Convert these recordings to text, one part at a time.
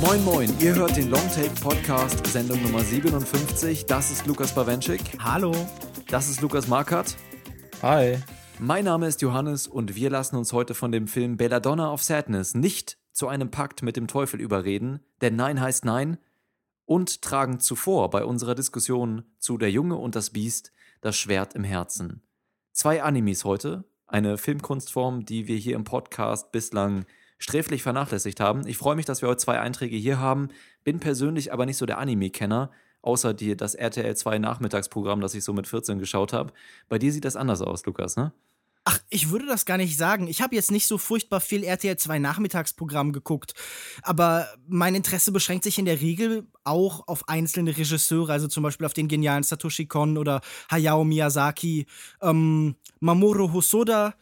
Moin Moin, ihr hört den Longtake Podcast, Sendung Nummer 57. Das ist Lukas Bawenschik. Hallo. Das ist Lukas Markert. Hi. Mein Name ist Johannes und wir lassen uns heute von dem Film Belladonna of Sadness nicht zu einem Pakt mit dem Teufel überreden, denn Nein heißt Nein und tragen zuvor bei unserer Diskussion zu Der Junge und das Biest das Schwert im Herzen. Zwei Animes heute, eine Filmkunstform, die wir hier im Podcast bislang sträflich vernachlässigt haben. Ich freue mich, dass wir heute zwei Einträge hier haben, bin persönlich aber nicht so der Anime-Kenner, außer die, das RTL 2 Nachmittagsprogramm, das ich so mit 14 geschaut habe. Bei dir sieht das anders aus, Lukas, ne? Ach, ich würde das gar nicht sagen. Ich habe jetzt nicht so furchtbar viel RTL 2 Nachmittagsprogramm geguckt, aber mein Interesse beschränkt sich in der Regel auch auf einzelne Regisseure, also zum Beispiel auf den genialen Satoshi Kon oder Hayao Miyazaki, ähm, Mamoru Hosoda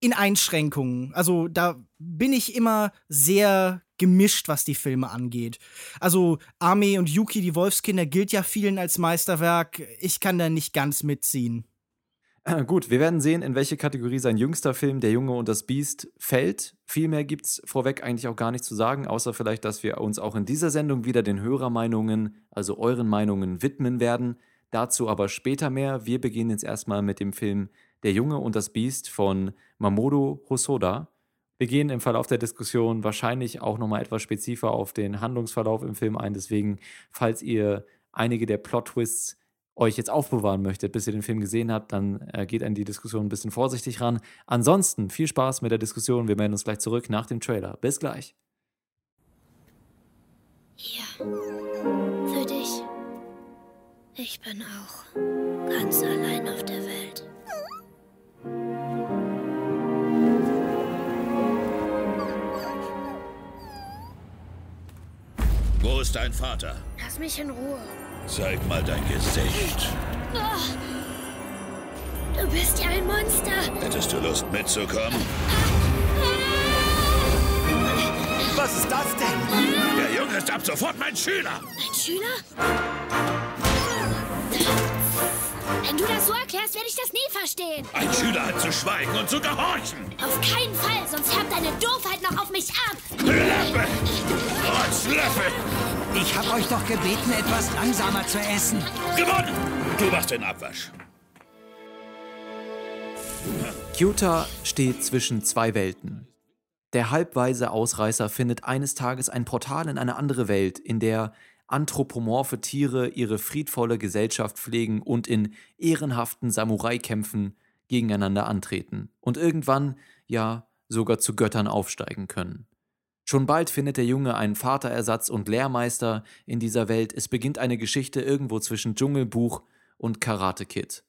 in Einschränkungen. Also da bin ich immer sehr gemischt, was die Filme angeht. Also Ame und Yuki, die Wolfskinder, gilt ja vielen als Meisterwerk. Ich kann da nicht ganz mitziehen. Gut, wir werden sehen, in welche Kategorie sein jüngster Film Der Junge und das Biest fällt. Viel mehr gibt es vorweg eigentlich auch gar nicht zu sagen, außer vielleicht, dass wir uns auch in dieser Sendung wieder den Hörermeinungen, also euren Meinungen, widmen werden. Dazu aber später mehr. Wir beginnen jetzt erstmal mit dem Film Der Junge und das Biest von Mamoru Hosoda. Wir gehen im Verlauf der Diskussion wahrscheinlich auch nochmal etwas spezifischer auf den Handlungsverlauf im Film ein. Deswegen, falls ihr einige der Plot-Twists euch jetzt aufbewahren möchtet, bis ihr den Film gesehen habt, dann äh, geht an die Diskussion ein bisschen vorsichtig ran. Ansonsten viel Spaß mit der Diskussion. Wir melden uns gleich zurück nach dem Trailer. Bis gleich. Hier. Für dich. Ich bin auch ganz allein auf der Welt. Wo ist dein Vater? Lass mich in Ruhe. Zeig mal dein Gesicht. Oh, du bist ja ein Monster. Hättest du Lust mitzukommen? Was ist das denn? Der Junge ist ab sofort mein Schüler. Ein Schüler? Wenn du das so erklärst, werde ich das nie verstehen. Ein Schüler hat zu schweigen und zu gehorchen. Auf keinen Fall, sonst färbt deine Doofheit noch auf mich ab. Löffel! Ich habe euch doch gebeten, etwas langsamer zu essen. Gewonnen! Du machst den Abwasch. Kyuta steht zwischen zwei Welten. Der halbweise Ausreißer findet eines Tages ein Portal in eine andere Welt, in der anthropomorphe Tiere ihre friedvolle Gesellschaft pflegen und in ehrenhaften Samurai-Kämpfen gegeneinander antreten und irgendwann, ja, sogar zu Göttern aufsteigen können. Schon bald findet der Junge einen Vaterersatz und Lehrmeister in dieser Welt. Es beginnt eine Geschichte irgendwo zwischen Dschungelbuch und Karate Kid.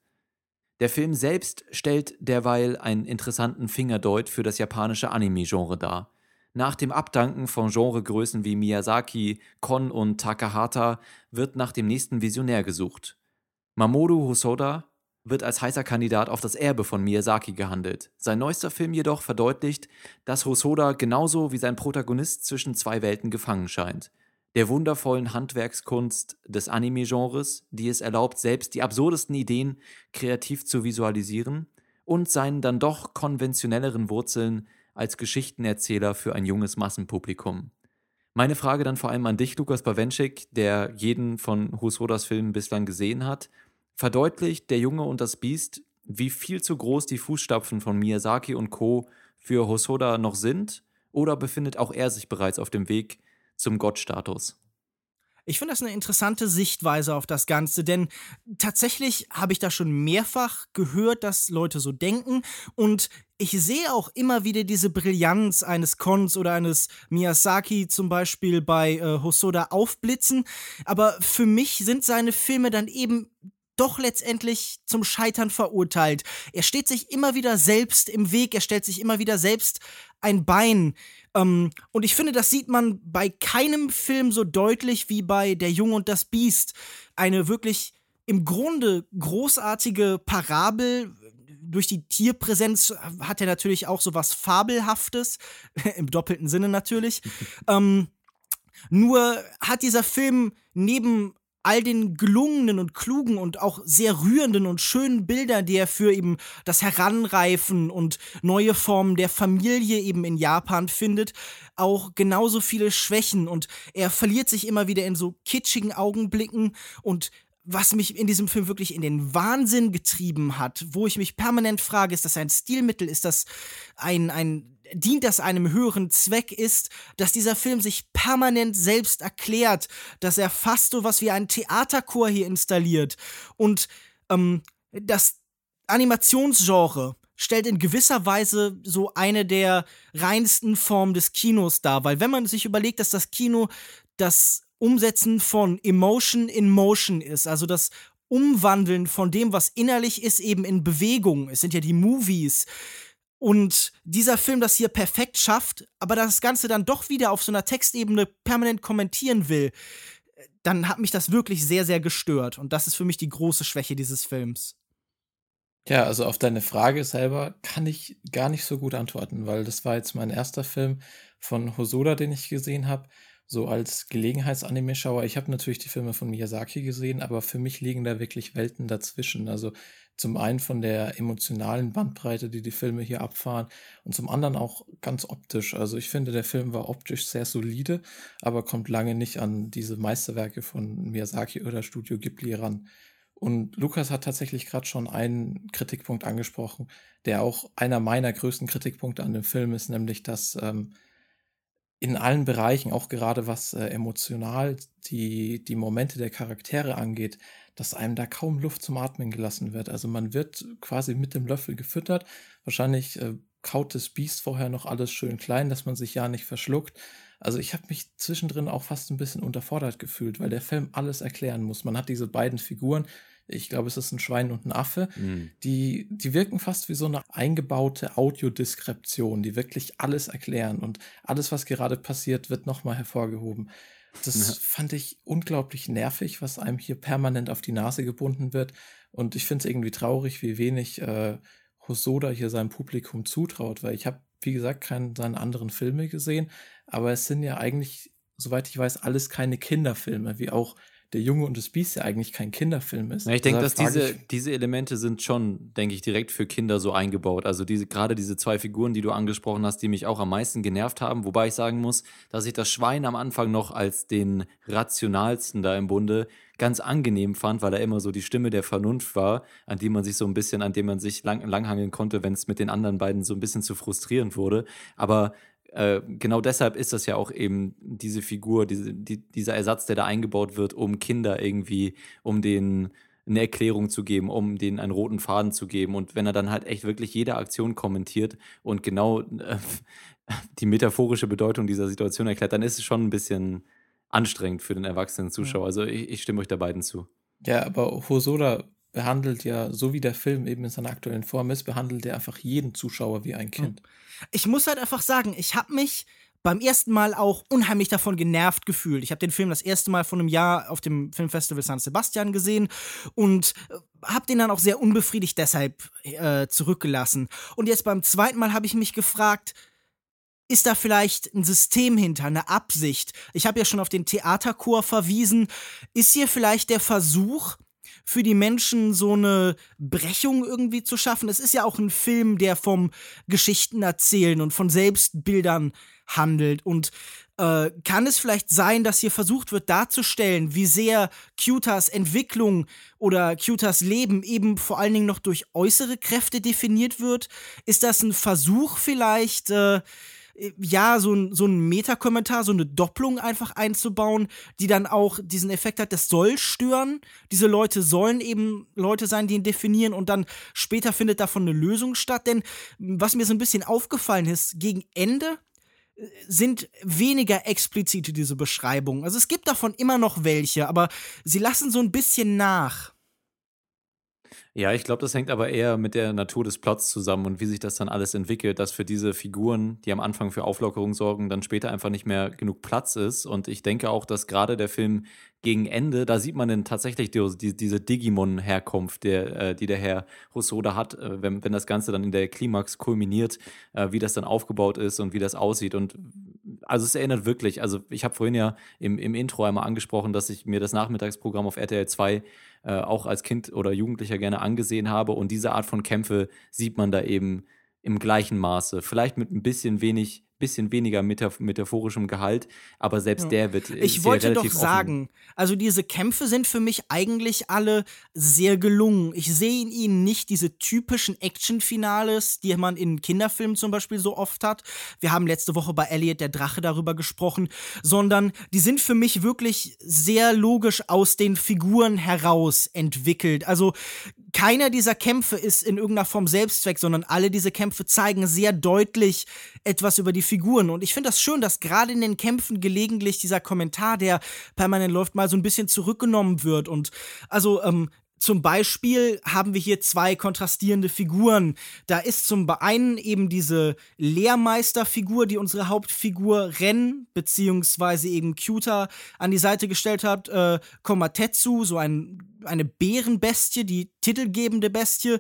Der Film selbst stellt derweil einen interessanten Fingerdeut für das japanische Anime-Genre dar. Nach dem Abdanken von Genregrößen wie Miyazaki, Kon und Takahata wird nach dem nächsten Visionär gesucht. Mamoru Hosoda wird als heißer Kandidat auf das Erbe von Miyazaki gehandelt. Sein neuester Film jedoch verdeutlicht, dass Hosoda genauso wie sein Protagonist zwischen zwei Welten gefangen scheint. Der wundervollen Handwerkskunst des Anime-Genres, die es erlaubt, selbst die absurdesten Ideen kreativ zu visualisieren, und seinen dann doch konventionelleren Wurzeln als Geschichtenerzähler für ein junges Massenpublikum. Meine Frage dann vor allem an dich, Lukas Bawenschik, der jeden von Hosodas Filmen bislang gesehen hat. Verdeutlicht Der Junge und das Biest, wie viel zu groß die Fußstapfen von Miyazaki und Co. für Hosoda noch sind? Oder befindet auch er sich bereits auf dem Weg zum Gottstatus? Ich finde das eine interessante Sichtweise auf das Ganze, denn tatsächlich habe ich da schon mehrfach gehört, dass Leute so denken und ich sehe auch immer wieder diese Brillanz eines Kons oder eines Miyazaki zum Beispiel bei äh, Hosoda aufblitzen, aber für mich sind seine Filme dann eben doch letztendlich zum Scheitern verurteilt. Er steht sich immer wieder selbst im Weg, er stellt sich immer wieder selbst ein Bein. Ähm, und ich finde, das sieht man bei keinem Film so deutlich wie bei Der Junge und das Biest. Eine wirklich im Grunde großartige Parabel. Durch die Tierpräsenz hat er natürlich auch so was Fabelhaftes, im doppelten Sinne natürlich. ähm, nur hat dieser Film neben all den gelungenen und klugen und auch sehr rührenden und schönen Bildern, die er für eben das Heranreifen und neue Formen der Familie eben in Japan findet, auch genauso viele Schwächen. Und er verliert sich immer wieder in so kitschigen Augenblicken. Und was mich in diesem Film wirklich in den Wahnsinn getrieben hat, wo ich mich permanent frage, ist das ein Stilmittel, ist das ein, ein, dient das einem höheren Zweck ist, dass dieser Film sich permanent selbst erklärt, dass er fast so was wie einen Theaterchor hier installiert und ähm, das Animationsgenre stellt in gewisser Weise so eine der reinsten Formen des Kinos dar, weil wenn man sich überlegt, dass das Kino das Umsetzen von Emotion in Motion ist, also das Umwandeln von dem, was innerlich ist, eben in Bewegung. Es sind ja die Movies. Und dieser Film das hier perfekt schafft, aber das Ganze dann doch wieder auf so einer Textebene permanent kommentieren will, dann hat mich das wirklich sehr, sehr gestört. Und das ist für mich die große Schwäche dieses Films. Ja, also auf deine Frage selber kann ich gar nicht so gut antworten, weil das war jetzt mein erster Film von Hosoda, den ich gesehen habe so als Gelegenheitsanime-Schauer, ich habe natürlich die Filme von Miyazaki gesehen, aber für mich liegen da wirklich Welten dazwischen. Also zum einen von der emotionalen Bandbreite, die die Filme hier abfahren und zum anderen auch ganz optisch. Also ich finde, der Film war optisch sehr solide, aber kommt lange nicht an diese Meisterwerke von Miyazaki oder Studio Ghibli ran. Und Lukas hat tatsächlich gerade schon einen Kritikpunkt angesprochen, der auch einer meiner größten Kritikpunkte an dem Film ist, nämlich dass ähm, in allen Bereichen, auch gerade was äh, emotional die, die Momente der Charaktere angeht, dass einem da kaum Luft zum Atmen gelassen wird. Also man wird quasi mit dem Löffel gefüttert. Wahrscheinlich äh, kaut das Biest vorher noch alles schön klein, dass man sich ja nicht verschluckt. Also ich habe mich zwischendrin auch fast ein bisschen unterfordert gefühlt, weil der Film alles erklären muss. Man hat diese beiden Figuren, ich glaube, es ist ein Schwein und ein Affe, mhm. die, die wirken fast wie so eine eingebaute Audiodeskription, die wirklich alles erklären und alles, was gerade passiert, wird nochmal hervorgehoben. Das ja. fand ich unglaublich nervig, was einem hier permanent auf die Nase gebunden wird. Und ich finde es irgendwie traurig, wie wenig äh, Hosoda hier seinem Publikum zutraut, weil ich habe, wie gesagt, keinen seiner anderen Filme gesehen, aber es sind ja eigentlich, soweit ich weiß, alles keine Kinderfilme, wie auch der Junge und das Biest ja eigentlich kein Kinderfilm ist. Ja, ich denke, dass diese, diese Elemente sind schon, denke ich, direkt für Kinder so eingebaut. Also diese, gerade diese zwei Figuren, die du angesprochen hast, die mich auch am meisten genervt haben, wobei ich sagen muss, dass ich das Schwein am Anfang noch als den rationalsten da im Bunde ganz angenehm fand, weil er immer so die Stimme der Vernunft war, an die man sich so ein bisschen, an dem man sich lang, langhangeln konnte, wenn es mit den anderen beiden so ein bisschen zu frustrierend wurde. Aber äh, genau deshalb ist das ja auch eben diese Figur, diese, die, dieser Ersatz, der da eingebaut wird, um Kinder irgendwie, um denen eine Erklärung zu geben, um denen einen roten Faden zu geben. Und wenn er dann halt echt wirklich jede Aktion kommentiert und genau äh, die metaphorische Bedeutung dieser Situation erklärt, dann ist es schon ein bisschen anstrengend für den erwachsenen Zuschauer. Also ich, ich stimme euch da beiden zu. Ja, aber Hosoda behandelt ja, so wie der Film eben in seiner aktuellen Form ist, behandelt er einfach jeden Zuschauer wie ein Kind. Ich muss halt einfach sagen, ich habe mich beim ersten Mal auch unheimlich davon genervt gefühlt. Ich habe den Film das erste Mal vor einem Jahr auf dem Filmfestival San Sebastian gesehen und äh, habe den dann auch sehr unbefriedigt deshalb äh, zurückgelassen. Und jetzt beim zweiten Mal habe ich mich gefragt, ist da vielleicht ein System hinter, eine Absicht? Ich habe ja schon auf den Theaterchor verwiesen. Ist hier vielleicht der Versuch, für die Menschen so eine Brechung irgendwie zu schaffen. Es ist ja auch ein Film, der vom Geschichten erzählen und von Selbstbildern handelt. Und äh, kann es vielleicht sein, dass hier versucht wird darzustellen, wie sehr Cutas Entwicklung oder Cutas Leben eben vor allen Dingen noch durch äußere Kräfte definiert wird? Ist das ein Versuch vielleicht, äh, ja, so ein, so ein Meta-Kommentar, so eine Doppelung einfach einzubauen, die dann auch diesen Effekt hat, das soll stören. Diese Leute sollen eben Leute sein, die ihn definieren und dann später findet davon eine Lösung statt. Denn was mir so ein bisschen aufgefallen ist, gegen Ende äh, sind weniger explizite diese Beschreibungen. Also es gibt davon immer noch welche, aber sie lassen so ein bisschen nach. Ja, ich glaube, das hängt aber eher mit der Natur des Plots zusammen und wie sich das dann alles entwickelt, dass für diese Figuren, die am Anfang für Auflockerung sorgen, dann später einfach nicht mehr genug Platz ist. Und ich denke auch, dass gerade der Film gegen Ende, da sieht man dann tatsächlich die, die, diese Digimon-Herkunft, der, äh, die der Herr Rousseau da hat, äh, wenn, wenn das Ganze dann in der Klimax kulminiert, äh, wie das dann aufgebaut ist und wie das aussieht. Und also es erinnert wirklich, also ich habe vorhin ja im, im Intro einmal angesprochen, dass ich mir das Nachmittagsprogramm auf RTL 2 äh, auch als Kind oder Jugendlicher gerne angesehen habe. Und diese Art von Kämpfe sieht man da eben im gleichen Maße. Vielleicht mit ein bisschen wenig bisschen weniger metaphorischem Gehalt, aber selbst ja. der wird. Ich wollte doch sagen, also diese Kämpfe sind für mich eigentlich alle sehr gelungen. Ich sehe in ihnen nicht diese typischen Action-Finales, die man in Kinderfilmen zum Beispiel so oft hat. Wir haben letzte Woche bei Elliot der Drache darüber gesprochen, sondern die sind für mich wirklich sehr logisch aus den Figuren heraus entwickelt. Also keiner dieser Kämpfe ist in irgendeiner Form Selbstzweck, sondern alle diese Kämpfe zeigen sehr deutlich etwas über die Figuren. Und ich finde das schön, dass gerade in den Kämpfen gelegentlich dieser Kommentar, der permanent läuft, mal so ein bisschen zurückgenommen wird. Und also ähm, zum Beispiel haben wir hier zwei kontrastierende Figuren. Da ist zum einen eben diese Lehrmeisterfigur, die unsere Hauptfigur Ren beziehungsweise eben Cuta an die Seite gestellt hat, äh, Komatetsu, so ein, eine Bärenbestie, die titelgebende Bestie,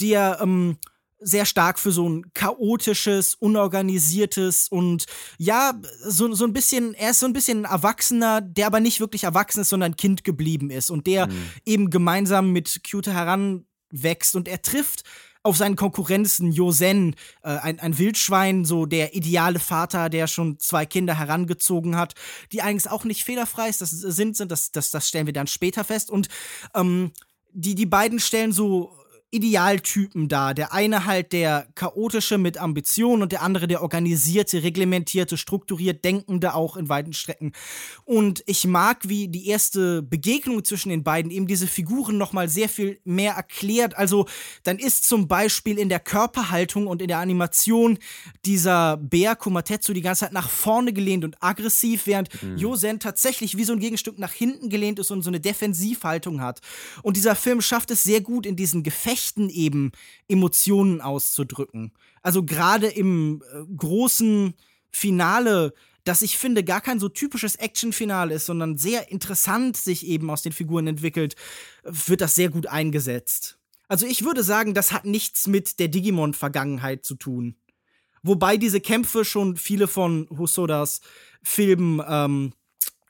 die er ähm, sehr stark für so ein chaotisches, unorganisiertes und ja, so, so ein bisschen, er ist so ein bisschen ein Erwachsener, der aber nicht wirklich erwachsen ist, sondern Kind geblieben ist und der mhm. eben gemeinsam mit Cute heranwächst und er trifft auf seinen Konkurrenzen Josen, äh, ein, ein Wildschwein, so der ideale Vater, der schon zwei Kinder herangezogen hat, die eigentlich auch nicht fehlerfrei ist, das sind, sind das, das, das stellen wir dann später fest und ähm, die, die beiden stellen so Idealtypen da. Der eine halt der chaotische mit Ambition und der andere der organisierte, reglementierte, strukturiert Denkende auch in weiten Strecken. Und ich mag, wie die erste Begegnung zwischen den beiden eben diese Figuren nochmal sehr viel mehr erklärt. Also dann ist zum Beispiel in der Körperhaltung und in der Animation dieser Bär Kumatetsu die ganze Zeit nach vorne gelehnt und aggressiv, während mhm. Yosen tatsächlich wie so ein Gegenstück nach hinten gelehnt ist und so eine Defensivhaltung hat. Und dieser Film schafft es sehr gut in diesen Gefechten Rechten eben Emotionen auszudrücken. Also gerade im äh, großen Finale, das ich finde gar kein so typisches Action-Finale ist, sondern sehr interessant sich eben aus den Figuren entwickelt, wird das sehr gut eingesetzt. Also ich würde sagen, das hat nichts mit der Digimon-Vergangenheit zu tun. Wobei diese Kämpfe schon viele von Hosodas Filmen ähm,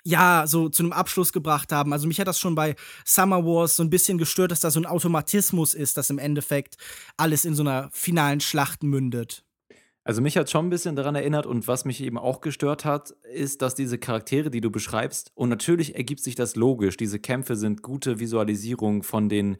ja, so zu einem Abschluss gebracht haben. Also mich hat das schon bei Summer Wars so ein bisschen gestört, dass da so ein Automatismus ist, dass im Endeffekt alles in so einer finalen Schlacht mündet. Also mich hat schon ein bisschen daran erinnert und was mich eben auch gestört hat, ist, dass diese Charaktere, die du beschreibst, und natürlich ergibt sich das logisch, diese Kämpfe sind gute Visualisierung von den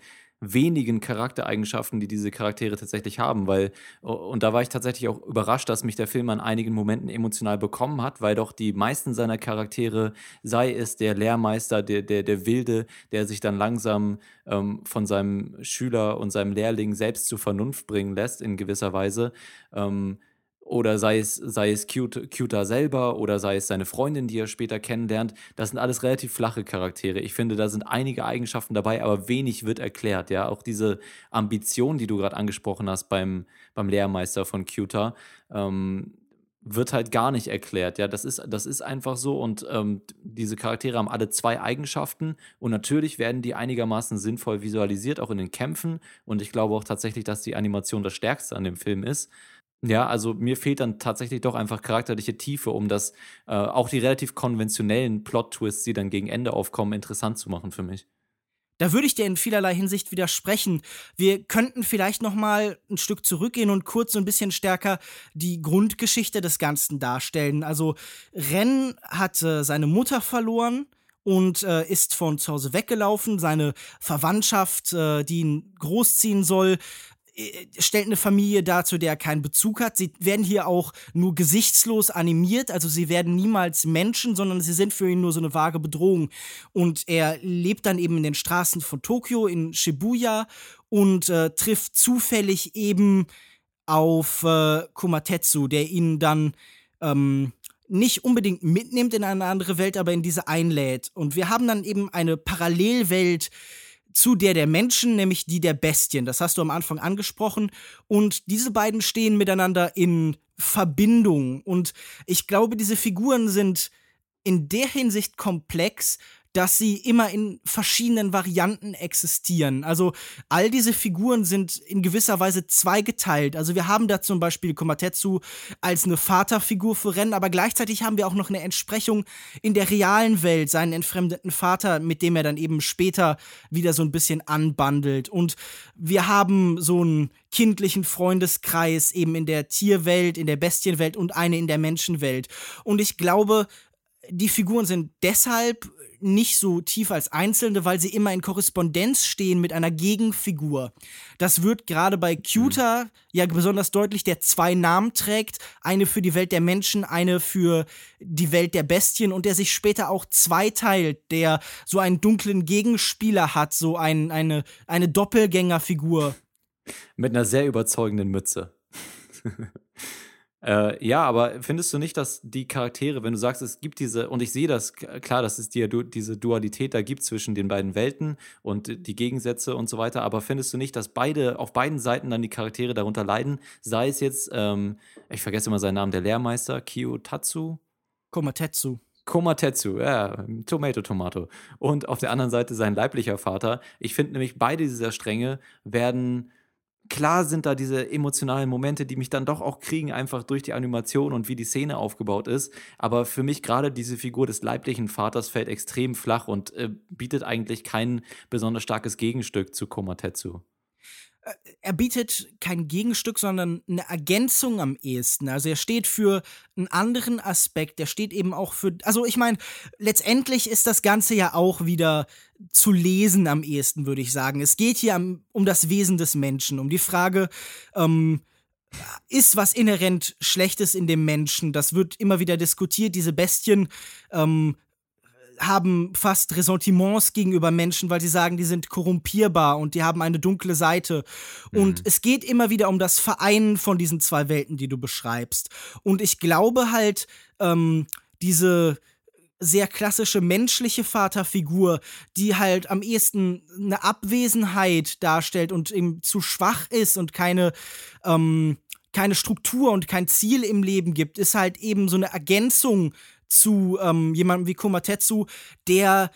wenigen Charaktereigenschaften, die diese Charaktere tatsächlich haben, weil, und da war ich tatsächlich auch überrascht, dass mich der Film an einigen Momenten emotional bekommen hat, weil doch die meisten seiner Charaktere, sei es der Lehrmeister, der, der, der Wilde, der sich dann langsam ähm, von seinem Schüler und seinem Lehrling selbst zur Vernunft bringen lässt, in gewisser Weise, ähm, oder sei es, sei es Cute, Cuter selber oder sei es seine Freundin, die er später kennenlernt. Das sind alles relativ flache Charaktere. Ich finde, da sind einige Eigenschaften dabei, aber wenig wird erklärt. Ja, auch diese Ambition, die du gerade angesprochen hast beim, beim Lehrmeister von Cuter, ähm, wird halt gar nicht erklärt. Ja, das ist, das ist einfach so und ähm, diese Charaktere haben alle zwei Eigenschaften und natürlich werden die einigermaßen sinnvoll visualisiert, auch in den Kämpfen. Und ich glaube auch tatsächlich, dass die Animation das Stärkste an dem Film ist. Ja, also mir fehlt dann tatsächlich doch einfach charakterliche Tiefe, um das äh, auch die relativ konventionellen Plot-Twists, die dann gegen Ende aufkommen, interessant zu machen für mich. Da würde ich dir in vielerlei Hinsicht widersprechen. Wir könnten vielleicht noch mal ein Stück zurückgehen und kurz so ein bisschen stärker die Grundgeschichte des Ganzen darstellen. Also Ren hat seine Mutter verloren und äh, ist von zu Hause weggelaufen. Seine Verwandtschaft, äh, die ihn großziehen soll, stellt eine Familie dar, zu der er keinen Bezug hat. Sie werden hier auch nur gesichtslos animiert, also sie werden niemals Menschen, sondern sie sind für ihn nur so eine vage Bedrohung. Und er lebt dann eben in den Straßen von Tokio, in Shibuya und äh, trifft zufällig eben auf äh, Kumatetsu, der ihn dann ähm, nicht unbedingt mitnimmt in eine andere Welt, aber in diese einlädt. Und wir haben dann eben eine Parallelwelt, zu der der Menschen, nämlich die der Bestien. Das hast du am Anfang angesprochen. Und diese beiden stehen miteinander in Verbindung. Und ich glaube, diese Figuren sind in der Hinsicht komplex, dass sie immer in verschiedenen Varianten existieren. Also all diese Figuren sind in gewisser Weise zweigeteilt. Also wir haben da zum Beispiel Komatetsu als eine Vaterfigur für Ren, aber gleichzeitig haben wir auch noch eine Entsprechung in der realen Welt, seinen entfremdeten Vater, mit dem er dann eben später wieder so ein bisschen anbandelt. Und wir haben so einen kindlichen Freundeskreis eben in der Tierwelt, in der Bestienwelt und eine in der Menschenwelt. Und ich glaube, die Figuren sind deshalb nicht so tief als Einzelne, weil sie immer in Korrespondenz stehen mit einer Gegenfigur. Das wird gerade bei Cuter mhm. ja besonders deutlich, der zwei Namen trägt. Eine für die Welt der Menschen, eine für die Welt der Bestien und der sich später auch zweiteilt, der so einen dunklen Gegenspieler hat, so ein, eine, eine Doppelgängerfigur. Mit einer sehr überzeugenden Mütze. Äh, ja, aber findest du nicht, dass die Charaktere, wenn du sagst, es gibt diese, und ich sehe das klar, dass es die, diese Dualität da gibt zwischen den beiden Welten und die Gegensätze und so weiter, aber findest du nicht, dass beide, auf beiden Seiten dann die Charaktere darunter leiden? Sei es jetzt, ähm, ich vergesse immer seinen Namen, der Lehrmeister, Kiyotatsu? Komatetsu. Komatetsu, ja, Tomato, Tomato. Und auf der anderen Seite sein leiblicher Vater. Ich finde nämlich, beide dieser Stränge werden klar sind da diese emotionalen Momente, die mich dann doch auch kriegen, einfach durch die Animation und wie die Szene aufgebaut ist. Aber für mich gerade diese Figur des leiblichen Vaters fällt extrem flach und äh, bietet eigentlich kein besonders starkes Gegenstück zu Komatetsu er bietet kein Gegenstück, sondern eine Ergänzung am ehesten. Also er steht für einen anderen Aspekt. Er steht eben auch für. Also ich meine, letztendlich ist das Ganze ja auch wieder zu lesen am ehesten, würde ich sagen. Es geht hier um das Wesen des Menschen, um die Frage, ähm, ist was inhärent Schlechtes in dem Menschen? Das wird immer wieder diskutiert. Diese Bestien ähm, haben fast Ressentiments gegenüber Menschen, weil sie sagen, die sind korrumpierbar und die haben eine dunkle Seite. Mhm. Und es geht immer wieder um das Vereinen von diesen zwei Welten, die du beschreibst. Und ich glaube halt, ähm, diese sehr klassische menschliche Vaterfigur, die halt am ehesten eine Abwesenheit darstellt und eben zu schwach ist und keine, ähm, keine Struktur und kein Ziel im Leben gibt, ist halt eben so eine Ergänzung zu ähm, jemandem wie Komatetsu, der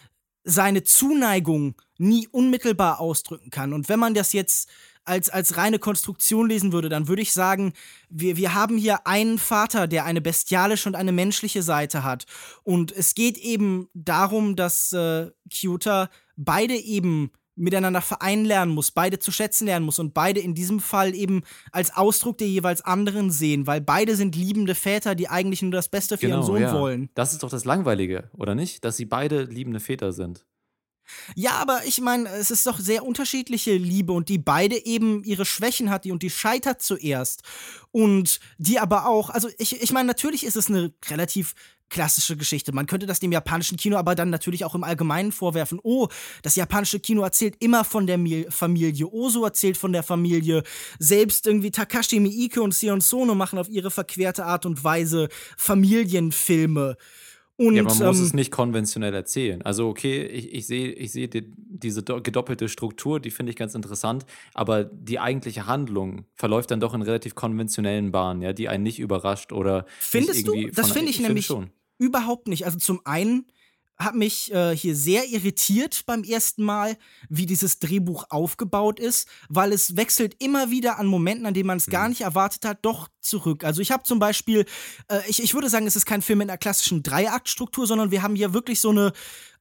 seine Zuneigung nie unmittelbar ausdrücken kann. Und wenn man das jetzt als, als reine Konstruktion lesen würde, dann würde ich sagen, wir, wir haben hier einen Vater, der eine bestialische und eine menschliche Seite hat. Und es geht eben darum, dass äh, Kyuta beide eben miteinander vereinen lernen muss, beide zu schätzen lernen muss und beide in diesem Fall eben als Ausdruck der jeweils anderen sehen, weil beide sind liebende Väter, die eigentlich nur das Beste für genau, ihren Sohn ja. wollen. Das ist doch das Langweilige, oder nicht? Dass sie beide liebende Väter sind. Ja, aber ich meine, es ist doch sehr unterschiedliche Liebe und die beide eben ihre Schwächen hat, die und die scheitert zuerst. Und die aber auch, also ich, ich meine, natürlich ist es eine relativ klassische Geschichte. Man könnte das dem japanischen Kino aber dann natürlich auch im Allgemeinen vorwerfen. Oh, das japanische Kino erzählt immer von der Familie. Oso erzählt von der Familie. Selbst irgendwie Takashi Miike und Sion Sono machen auf ihre verquerte Art und Weise Familienfilme. Und, ja, man muss ähm, es nicht konventionell erzählen. Also, okay, ich, ich sehe ich seh die, diese gedoppelte Struktur, die finde ich ganz interessant, aber die eigentliche Handlung verläuft dann doch in relativ konventionellen Bahnen, ja, die einen nicht überrascht oder. Findest du? Das finde ich, ich nämlich find überhaupt nicht. Also, zum einen hat mich äh, hier sehr irritiert beim ersten Mal, wie dieses Drehbuch aufgebaut ist, weil es wechselt immer wieder an Momenten, an denen man es mhm. gar nicht erwartet hat, doch zurück. Also ich habe zum Beispiel, äh, ich, ich würde sagen, es ist kein Film in einer klassischen Dreiaktstruktur, sondern wir haben hier wirklich so eine,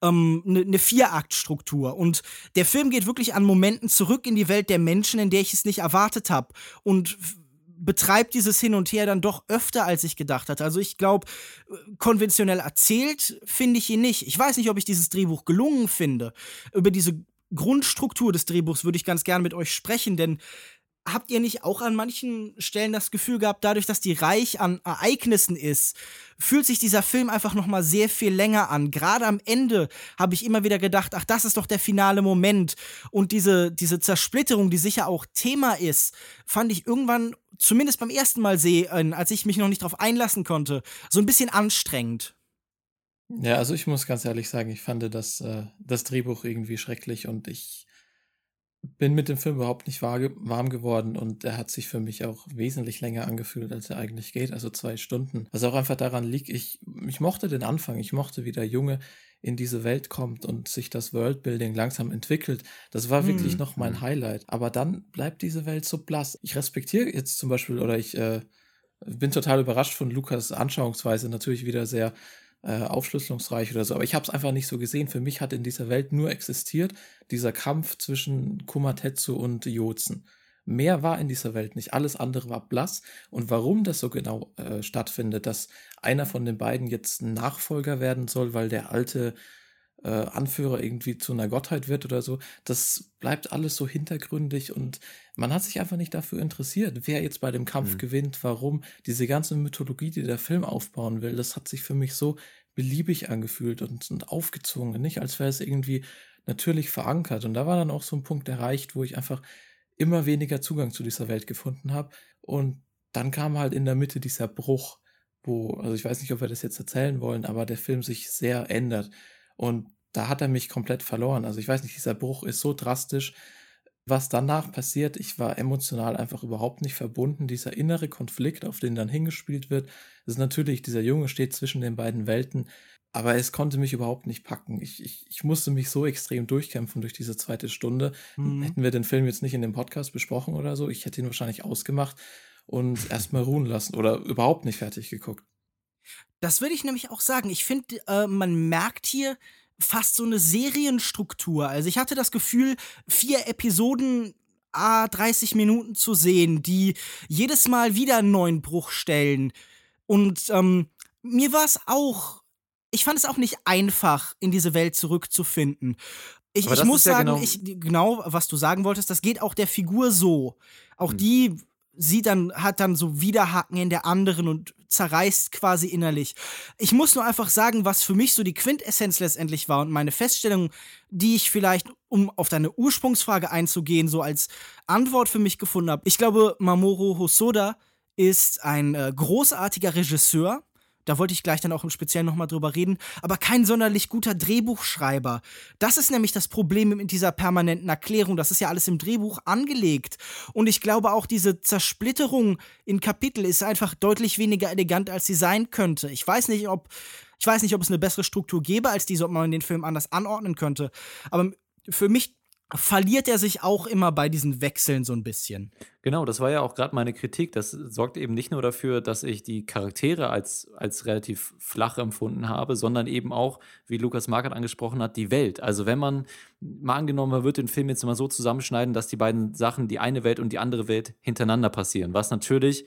ähm, eine, eine Vieraktstruktur. Und der Film geht wirklich an Momenten zurück in die Welt der Menschen, in der ich es nicht erwartet habe. Und betreibt dieses Hin und Her dann doch öfter, als ich gedacht hatte. Also ich glaube, konventionell erzählt finde ich ihn nicht. Ich weiß nicht, ob ich dieses Drehbuch gelungen finde. Über diese Grundstruktur des Drehbuchs würde ich ganz gern mit euch sprechen, denn habt ihr nicht auch an manchen Stellen das Gefühl gehabt, dadurch, dass die reich an Ereignissen ist, fühlt sich dieser Film einfach noch mal sehr viel länger an. Gerade am Ende habe ich immer wieder gedacht, ach, das ist doch der finale Moment. Und diese, diese Zersplitterung, die sicher auch Thema ist, fand ich irgendwann, zumindest beim ersten Mal sehen, als ich mich noch nicht darauf einlassen konnte, so ein bisschen anstrengend. Ja, also ich muss ganz ehrlich sagen, ich fand das, äh, das Drehbuch irgendwie schrecklich und ich bin mit dem Film überhaupt nicht warm geworden und er hat sich für mich auch wesentlich länger angefühlt, als er eigentlich geht, also zwei Stunden. Was auch einfach daran liegt, ich, ich mochte den Anfang, ich mochte, wie der Junge in diese Welt kommt und sich das Worldbuilding langsam entwickelt. Das war wirklich mhm. noch mein mhm. Highlight. Aber dann bleibt diese Welt so blass. Ich respektiere jetzt zum Beispiel oder ich äh, bin total überrascht von Lukas Anschauungsweise, natürlich wieder sehr äh, aufschlüsselungsreich oder so, aber ich habe es einfach nicht so gesehen. Für mich hat in dieser Welt nur existiert dieser Kampf zwischen Kumatetsu und Jozen. Mehr war in dieser Welt nicht. Alles andere war blass. Und warum das so genau äh, stattfindet, dass einer von den beiden jetzt Nachfolger werden soll, weil der alte äh, Anführer irgendwie zu einer Gottheit wird oder so, das bleibt alles so hintergründig und man hat sich einfach nicht dafür interessiert, wer jetzt bei dem Kampf mhm. gewinnt, warum. Diese ganze Mythologie, die der Film aufbauen will, das hat sich für mich so beliebig angefühlt und, und aufgezwungen, nicht als wäre es irgendwie natürlich verankert. Und da war dann auch so ein Punkt erreicht, wo ich einfach immer weniger Zugang zu dieser Welt gefunden habe. Und dann kam halt in der Mitte dieser Bruch, wo, also ich weiß nicht, ob wir das jetzt erzählen wollen, aber der Film sich sehr ändert. Und da hat er mich komplett verloren. Also ich weiß nicht, dieser Bruch ist so drastisch. Was danach passiert, ich war emotional einfach überhaupt nicht verbunden. Dieser innere Konflikt, auf den dann hingespielt wird, ist natürlich, dieser Junge steht zwischen den beiden Welten aber es konnte mich überhaupt nicht packen. Ich, ich, ich musste mich so extrem durchkämpfen durch diese zweite Stunde. Mhm. Hätten wir den Film jetzt nicht in dem Podcast besprochen oder so, ich hätte ihn wahrscheinlich ausgemacht und erstmal ruhen lassen oder überhaupt nicht fertig geguckt. Das würde ich nämlich auch sagen. Ich finde, äh, man merkt hier fast so eine Serienstruktur. Also ich hatte das Gefühl, vier Episoden A 30 Minuten zu sehen, die jedes Mal wieder einen neuen Bruch stellen. Und ähm, mir war es auch ich fand es auch nicht einfach, in diese Welt zurückzufinden. Ich, ich muss sagen, genau, ich, genau, was du sagen wolltest, das geht auch der Figur so. Auch hm. die sie dann hat dann so Widerhaken in der anderen und zerreißt quasi innerlich. Ich muss nur einfach sagen, was für mich so die Quintessenz letztendlich war und meine Feststellung, die ich vielleicht, um auf deine Ursprungsfrage einzugehen, so als Antwort für mich gefunden habe. Ich glaube, Mamoru Hosoda ist ein äh, großartiger Regisseur, da wollte ich gleich dann auch im Speziellen nochmal drüber reden. Aber kein sonderlich guter Drehbuchschreiber. Das ist nämlich das Problem mit dieser permanenten Erklärung. Das ist ja alles im Drehbuch angelegt. Und ich glaube auch, diese Zersplitterung in Kapitel ist einfach deutlich weniger elegant, als sie sein könnte. Ich weiß nicht, ob. Ich weiß nicht, ob es eine bessere Struktur gäbe als diese, ob man den Film anders anordnen könnte. Aber für mich verliert er sich auch immer bei diesen Wechseln so ein bisschen. Genau, das war ja auch gerade meine Kritik. Das sorgt eben nicht nur dafür, dass ich die Charaktere als, als relativ flach empfunden habe, sondern eben auch, wie Lukas Markert angesprochen hat, die Welt. Also wenn man mal angenommen, man wird den Film jetzt mal so zusammenschneiden, dass die beiden Sachen, die eine Welt und die andere Welt hintereinander passieren, was natürlich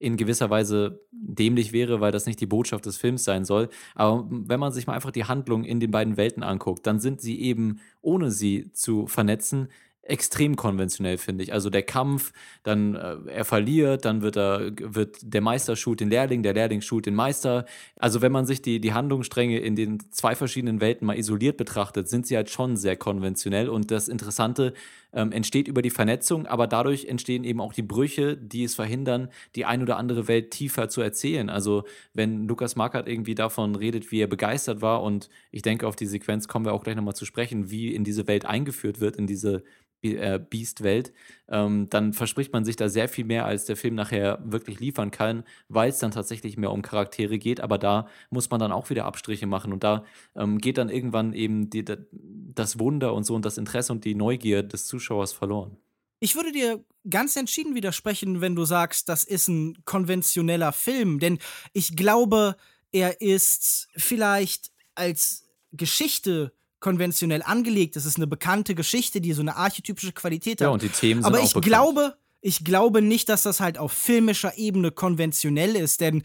in gewisser Weise dämlich wäre, weil das nicht die Botschaft des Films sein soll. Aber wenn man sich mal einfach die Handlung in den beiden Welten anguckt, dann sind sie eben, ohne sie zu vernetzen, extrem konventionell, finde ich. Also der Kampf, dann äh, er verliert, dann wird er, wird der Meister schult den Lehrling, der Lehrling schult den Meister. Also wenn man sich die, die Handlungsstränge in den zwei verschiedenen Welten mal isoliert betrachtet, sind sie halt schon sehr konventionell. Und das Interessante ähm, entsteht über die Vernetzung, aber dadurch entstehen eben auch die Brüche, die es verhindern, die ein oder andere Welt tiefer zu erzählen. Also wenn Lukas Markert irgendwie davon redet, wie er begeistert war und ich denke, auf die Sequenz kommen wir auch gleich nochmal zu sprechen, wie in diese Welt eingeführt wird, in diese äh, Beast-Welt, ähm, dann verspricht man sich da sehr viel mehr, als der Film nachher wirklich liefern kann, weil es dann tatsächlich mehr um Charaktere geht. Aber da muss man dann auch wieder Abstriche machen und da ähm, geht dann irgendwann eben die, das Wunder und so und das Interesse und die Neugier des Zuschauers verloren. Ich würde dir ganz entschieden widersprechen, wenn du sagst, das ist ein konventioneller Film, denn ich glaube, er ist vielleicht als Geschichte konventionell angelegt. Es ist eine bekannte Geschichte, die so eine archetypische Qualität hat. Ja, und die Themen sind Aber auch ich bekannt. glaube, ich glaube nicht, dass das halt auf filmischer Ebene konventionell ist, denn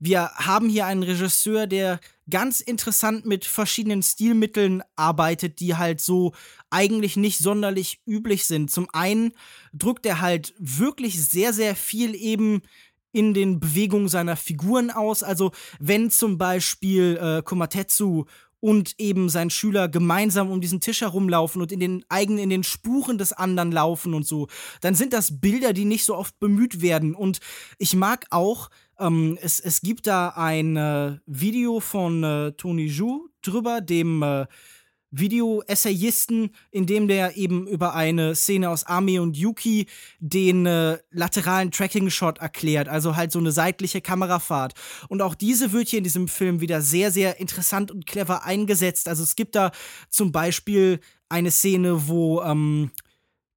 wir haben hier einen Regisseur, der ganz interessant mit verschiedenen Stilmitteln arbeitet, die halt so eigentlich nicht sonderlich üblich sind. Zum einen drückt er halt wirklich sehr, sehr viel eben in den Bewegungen seiner Figuren aus. Also wenn zum Beispiel äh, Komatetsu und eben sein Schüler gemeinsam um diesen Tisch herumlaufen und in den eigenen, in den Spuren des anderen laufen und so, dann sind das Bilder, die nicht so oft bemüht werden. Und ich mag auch, ähm, es, es gibt da ein äh, Video von äh, Tony Zhu drüber, dem äh, Video-Essayisten, in dem der eben über eine Szene aus Army und Yuki den äh, lateralen Tracking-Shot erklärt, also halt so eine seitliche Kamerafahrt. Und auch diese wird hier in diesem Film wieder sehr, sehr interessant und clever eingesetzt. Also es gibt da zum Beispiel eine Szene, wo ähm,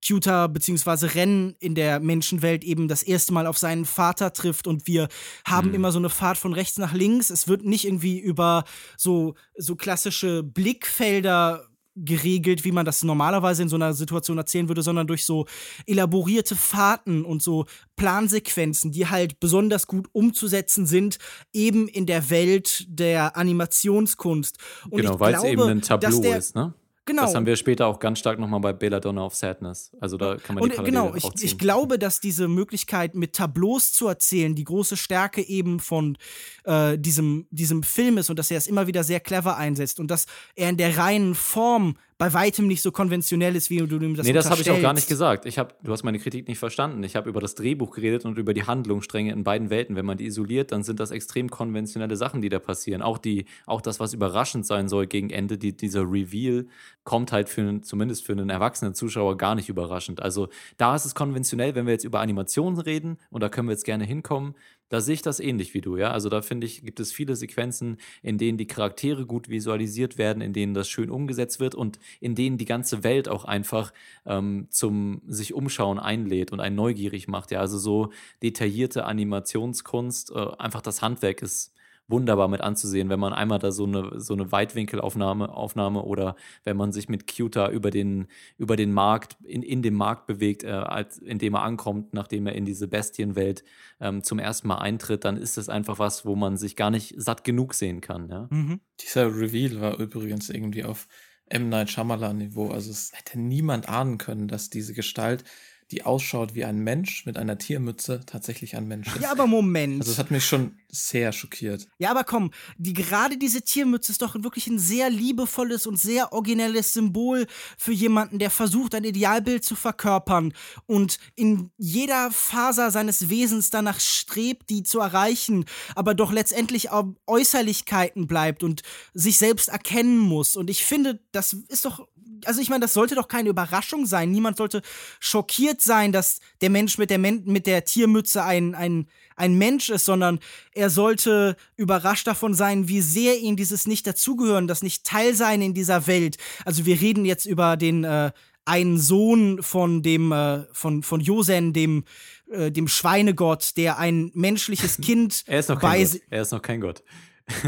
Cuter bzw. Ren in der Menschenwelt eben das erste Mal auf seinen Vater trifft und wir haben mhm. immer so eine Fahrt von rechts nach links. Es wird nicht irgendwie über so, so klassische Blickfelder geregelt, wie man das normalerweise in so einer Situation erzählen würde, sondern durch so elaborierte Fahrten und so Plansequenzen, die halt besonders gut umzusetzen sind, eben in der Welt der Animationskunst. Und genau, weil es eben ein Tableau ist, ne? Genau. Das haben wir später auch ganz stark nochmal bei Belladonna of Sadness. Also da kann man die Und genau, ich, ich, glaube, dass diese Möglichkeit mit Tableaus zu erzählen die große Stärke eben von äh, diesem, diesem Film ist und dass er es immer wieder sehr clever einsetzt und dass er in der reinen Form bei weitem nicht so konventionell ist, wie du ihm das Nee, das habe ich auch gar nicht gesagt. Ich hab, du hast meine Kritik nicht verstanden. Ich habe über das Drehbuch geredet und über die Handlungsstränge in beiden Welten. Wenn man die isoliert, dann sind das extrem konventionelle Sachen, die da passieren. Auch, die, auch das, was überraschend sein soll gegen Ende, die, dieser Reveal, kommt halt für, zumindest für einen erwachsenen Zuschauer gar nicht überraschend. Also da ist es konventionell, wenn wir jetzt über Animationen reden, und da können wir jetzt gerne hinkommen, da sehe ich das ähnlich wie du, ja. Also da finde ich, gibt es viele Sequenzen, in denen die Charaktere gut visualisiert werden, in denen das schön umgesetzt wird und in denen die ganze Welt auch einfach ähm, zum sich umschauen einlädt und einen neugierig macht, ja. Also so detaillierte Animationskunst, äh, einfach das Handwerk ist wunderbar mit anzusehen, wenn man einmal da so eine, so eine Weitwinkelaufnahme Aufnahme oder wenn man sich mit Cuta über den, über den Markt, in, in dem Markt bewegt, äh, als, indem er ankommt, nachdem er in diese Bestienwelt ähm, zum ersten Mal eintritt, dann ist das einfach was, wo man sich gar nicht satt genug sehen kann. Ja? Mhm. Dieser Reveal war übrigens irgendwie auf M. Night Shyamalan Niveau. Also es hätte niemand ahnen können, dass diese Gestalt die ausschaut wie ein Mensch mit einer Tiermütze, tatsächlich ein Mensch ist. Ja, aber Moment. Also es hat mich schon sehr schockiert. Ja, aber komm, die, gerade diese Tiermütze ist doch wirklich ein sehr liebevolles und sehr originelles Symbol für jemanden, der versucht, ein Idealbild zu verkörpern und in jeder Faser seines Wesens danach strebt, die zu erreichen, aber doch letztendlich auf Äußerlichkeiten bleibt und sich selbst erkennen muss. Und ich finde, das ist doch also ich meine, das sollte doch keine Überraschung sein. Niemand sollte schockiert sein, dass der Mensch mit der, Men mit der Tiermütze ein, ein, ein Mensch ist, sondern er sollte überrascht davon sein, wie sehr ihm dieses Nicht-Dazugehören, das Nicht-Teil-Sein in dieser Welt. Also wir reden jetzt über den äh, einen Sohn von dem, äh, von, von Josen, dem, äh, dem Schweinegott, der ein menschliches Kind er ist noch kein Gott. Er ist noch kein Gott.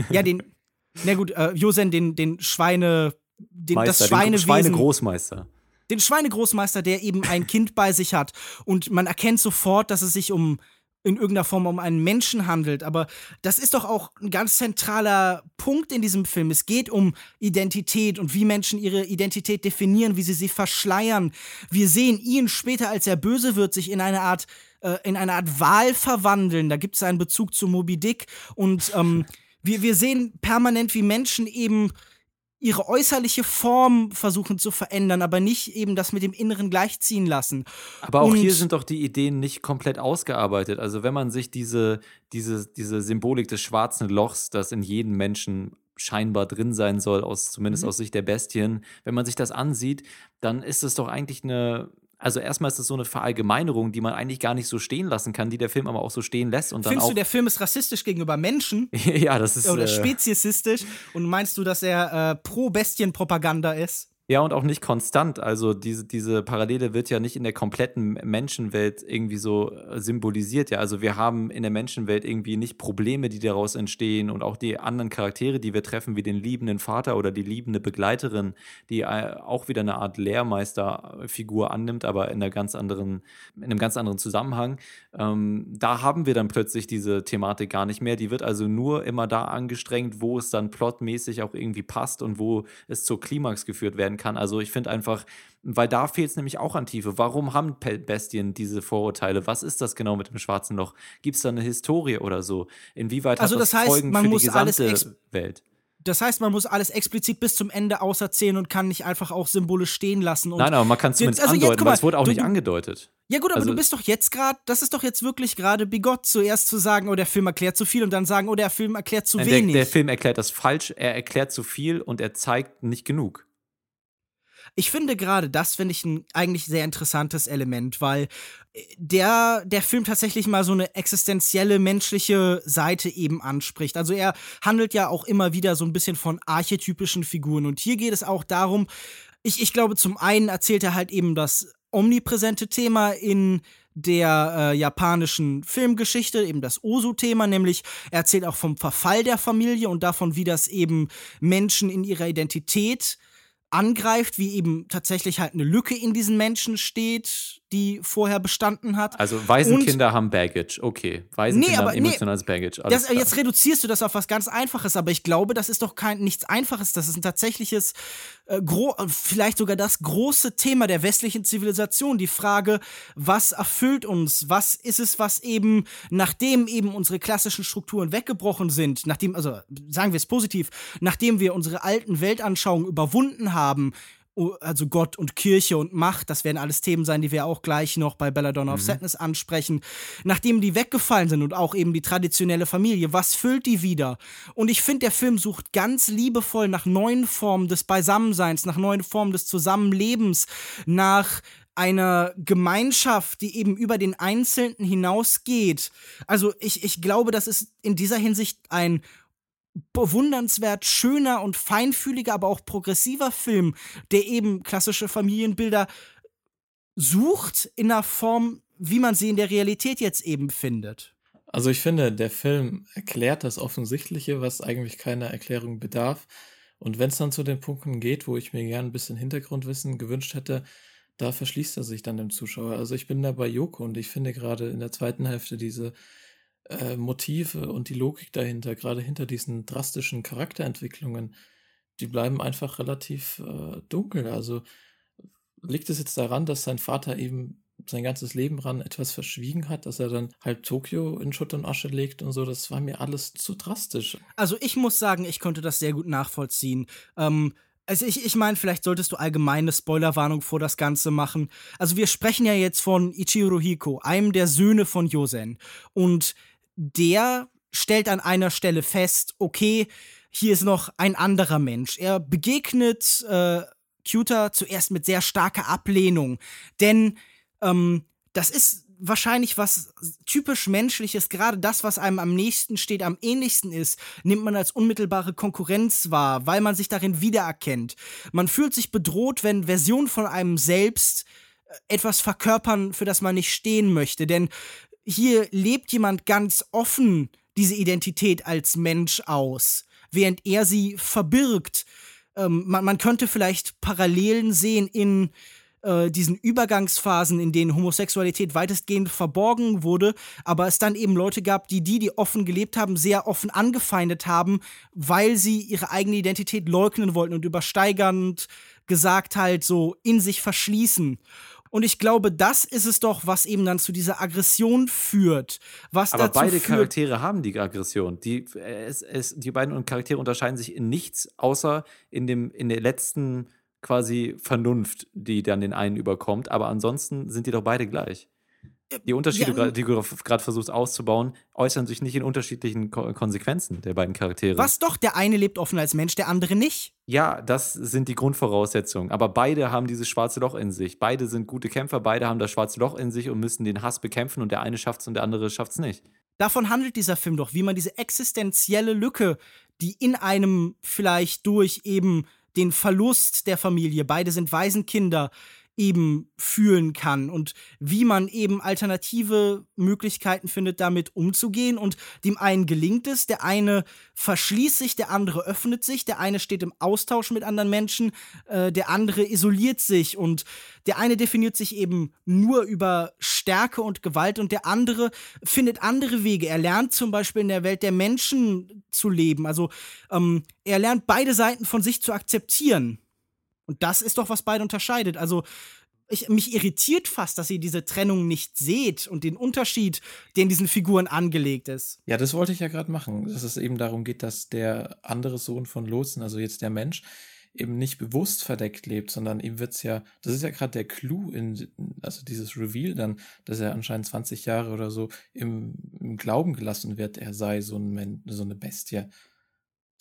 ja, den, na gut, äh, Josen, den, den Schweine den, Meister, das Schweinewesen. Den Schweinegroßmeister. Den Schweinegroßmeister, der eben ein Kind bei sich hat. Und man erkennt sofort, dass es sich um in irgendeiner Form um einen Menschen handelt. Aber das ist doch auch ein ganz zentraler Punkt in diesem Film. Es geht um Identität und wie Menschen ihre Identität definieren, wie sie sie verschleiern. Wir sehen ihn später, als er böse wird, sich in eine Art äh, in eine Art Wahl verwandeln. Da gibt es einen Bezug zu Moby Dick und ähm, wir, wir sehen permanent, wie Menschen eben ihre äußerliche Form versuchen zu verändern, aber nicht eben das mit dem Inneren gleichziehen lassen. Aber auch Und hier sind doch die Ideen nicht komplett ausgearbeitet. Also wenn man sich diese, diese, diese Symbolik des schwarzen Lochs, das in jedem Menschen scheinbar drin sein soll, aus, zumindest mhm. aus Sicht der Bestien, wenn man sich das ansieht, dann ist es doch eigentlich eine, also erstmal ist das so eine Verallgemeinerung, die man eigentlich gar nicht so stehen lassen kann, die der Film aber auch so stehen lässt. Und Findest dann auch du, der Film ist rassistisch gegenüber Menschen? ja, das ist. Oder äh, speziesistisch? Und meinst du, dass er äh, pro Bestienpropaganda ist? Ja, und auch nicht konstant. Also diese, diese Parallele wird ja nicht in der kompletten Menschenwelt irgendwie so äh, symbolisiert. Ja, also wir haben in der Menschenwelt irgendwie nicht Probleme, die daraus entstehen und auch die anderen Charaktere, die wir treffen, wie den liebenden Vater oder die liebende Begleiterin, die äh, auch wieder eine Art Lehrmeisterfigur annimmt, aber in einer ganz anderen, in einem ganz anderen Zusammenhang. Ähm, da haben wir dann plötzlich diese Thematik gar nicht mehr. Die wird also nur immer da angestrengt, wo es dann plotmäßig auch irgendwie passt und wo es zur Klimax geführt werden kann. Also ich finde einfach, weil da fehlt es nämlich auch an Tiefe. Warum haben Bestien diese Vorurteile? Was ist das genau mit dem schwarzen Loch? Gibt es da eine Historie oder so? Inwieweit also hat das, das heißt, Folgen man für muss die gesamte alles Welt? Das heißt, man muss alles explizit bis zum Ende auserzählen und kann nicht einfach auch Symbole stehen lassen. Nein, aber man kann es zumindest also andeuten, weil es wurde auch du, nicht angedeutet. Ja gut, aber also, du bist doch jetzt gerade, das ist doch jetzt wirklich gerade bigott, zuerst zu sagen, oh, der Film erklärt zu viel und dann sagen, oh, der Film erklärt zu der, wenig. Der Film erklärt das falsch, er erklärt zu viel und er zeigt nicht genug. Ich finde gerade das finde ich ein eigentlich sehr interessantes Element, weil äh, der der Film tatsächlich mal so eine existenzielle menschliche Seite eben anspricht. Also er handelt ja auch immer wieder so ein bisschen von archetypischen Figuren und hier geht es auch darum, ich, ich glaube zum einen erzählt er halt eben das omnipräsente Thema in der äh, japanischen Filmgeschichte, eben das Osu-Thema, nämlich er erzählt auch vom Verfall der Familie und davon, wie das eben Menschen in ihrer Identität angreift, wie eben tatsächlich halt eine Lücke in diesen Menschen steht, die vorher bestanden hat. Also Waisenkinder und, haben Baggage, okay. Waisenkinder nee, aber, haben emotionales nee, Baggage. Das, jetzt reduzierst du das auf was ganz Einfaches, aber ich glaube, das ist doch kein nichts Einfaches. Das ist ein tatsächliches, äh, vielleicht sogar das große Thema der westlichen Zivilisation. Die Frage, was erfüllt uns? Was ist es, was eben, nachdem eben unsere klassischen Strukturen weggebrochen sind, nachdem, also sagen wir es positiv, nachdem wir unsere alten Weltanschauungen überwunden haben, also Gott und Kirche und Macht, das werden alles Themen sein, die wir auch gleich noch bei Belladonna mhm. of Sadness ansprechen. Nachdem die weggefallen sind und auch eben die traditionelle Familie, was füllt die wieder? Und ich finde, der Film sucht ganz liebevoll nach neuen Formen des Beisammenseins, nach neuen Formen des Zusammenlebens, nach einer Gemeinschaft, die eben über den Einzelnen hinausgeht. Also ich, ich glaube, das ist in dieser Hinsicht ein bewundernswert schöner und feinfühliger, aber auch progressiver Film, der eben klassische Familienbilder sucht in einer Form, wie man sie in der Realität jetzt eben findet. Also ich finde, der Film erklärt das Offensichtliche, was eigentlich keiner Erklärung bedarf. Und wenn es dann zu den Punkten geht, wo ich mir gerne ein bisschen Hintergrundwissen gewünscht hätte, da verschließt er sich dann dem Zuschauer. Also ich bin da bei Joko und ich finde gerade in der zweiten Hälfte diese äh, Motive und die Logik dahinter, gerade hinter diesen drastischen Charakterentwicklungen, die bleiben einfach relativ äh, dunkel. Also liegt es jetzt daran, dass sein Vater eben sein ganzes Leben ran etwas verschwiegen hat, dass er dann halb Tokio in Schutt und Asche legt und so, das war mir alles zu drastisch. Also ich muss sagen, ich konnte das sehr gut nachvollziehen. Ähm, also ich, ich meine, vielleicht solltest du allgemeine Spoilerwarnung vor das Ganze machen. Also wir sprechen ja jetzt von Ichiro Hiko, einem der Söhne von Yosen. Und der stellt an einer Stelle fest, okay, hier ist noch ein anderer Mensch. Er begegnet äh, Cuter zuerst mit sehr starker Ablehnung, denn ähm, das ist wahrscheinlich was typisch menschliches, gerade das, was einem am nächsten steht, am ähnlichsten ist, nimmt man als unmittelbare Konkurrenz wahr, weil man sich darin wiedererkennt. Man fühlt sich bedroht, wenn Versionen von einem selbst äh, etwas verkörpern, für das man nicht stehen möchte. Denn hier lebt jemand ganz offen diese Identität als Mensch aus, während er sie verbirgt. Ähm, man, man, könnte vielleicht Parallelen sehen in äh, diesen Übergangsphasen, in denen Homosexualität weitestgehend verborgen wurde, aber es dann eben Leute gab, die die, die offen gelebt haben, sehr offen angefeindet haben, weil sie ihre eigene Identität leugnen wollten und übersteigernd gesagt halt so in sich verschließen. Und ich glaube, das ist es doch, was eben dann zu dieser Aggression führt. Was Aber beide führt, Charaktere haben die Aggression. Die, es, es, die beiden Charaktere unterscheiden sich in nichts, außer in, dem, in der letzten quasi Vernunft, die dann den einen überkommt. Aber ansonsten sind die doch beide gleich. Die Unterschiede, ja, die du gerade versuchst auszubauen, äußern sich nicht in unterschiedlichen Ko Konsequenzen der beiden Charaktere. Was doch, der eine lebt offen als Mensch, der andere nicht. Ja, das sind die Grundvoraussetzungen. Aber beide haben dieses schwarze Loch in sich. Beide sind gute Kämpfer, beide haben das schwarze Loch in sich und müssen den Hass bekämpfen und der eine schafft es und der andere schafft es nicht. Davon handelt dieser Film doch, wie man diese existenzielle Lücke, die in einem vielleicht durch eben den Verlust der Familie, beide sind Waisenkinder, eben fühlen kann und wie man eben alternative Möglichkeiten findet, damit umzugehen. Und dem einen gelingt es, der eine verschließt sich, der andere öffnet sich, der eine steht im Austausch mit anderen Menschen, äh, der andere isoliert sich und der eine definiert sich eben nur über Stärke und Gewalt und der andere findet andere Wege. Er lernt zum Beispiel in der Welt der Menschen zu leben. Also ähm, er lernt beide Seiten von sich zu akzeptieren. Und das ist doch, was beide unterscheidet. Also, ich, mich irritiert fast, dass ihr diese Trennung nicht seht und den Unterschied, der in diesen Figuren angelegt ist. Ja, das wollte ich ja gerade machen, dass es eben darum geht, dass der andere Sohn von Lotsen, also jetzt der Mensch, eben nicht bewusst verdeckt lebt, sondern ihm wird es ja, das ist ja gerade der Clou in, also dieses Reveal dann, dass er anscheinend 20 Jahre oder so im, im Glauben gelassen wird, er sei so, ein, so eine Bestie.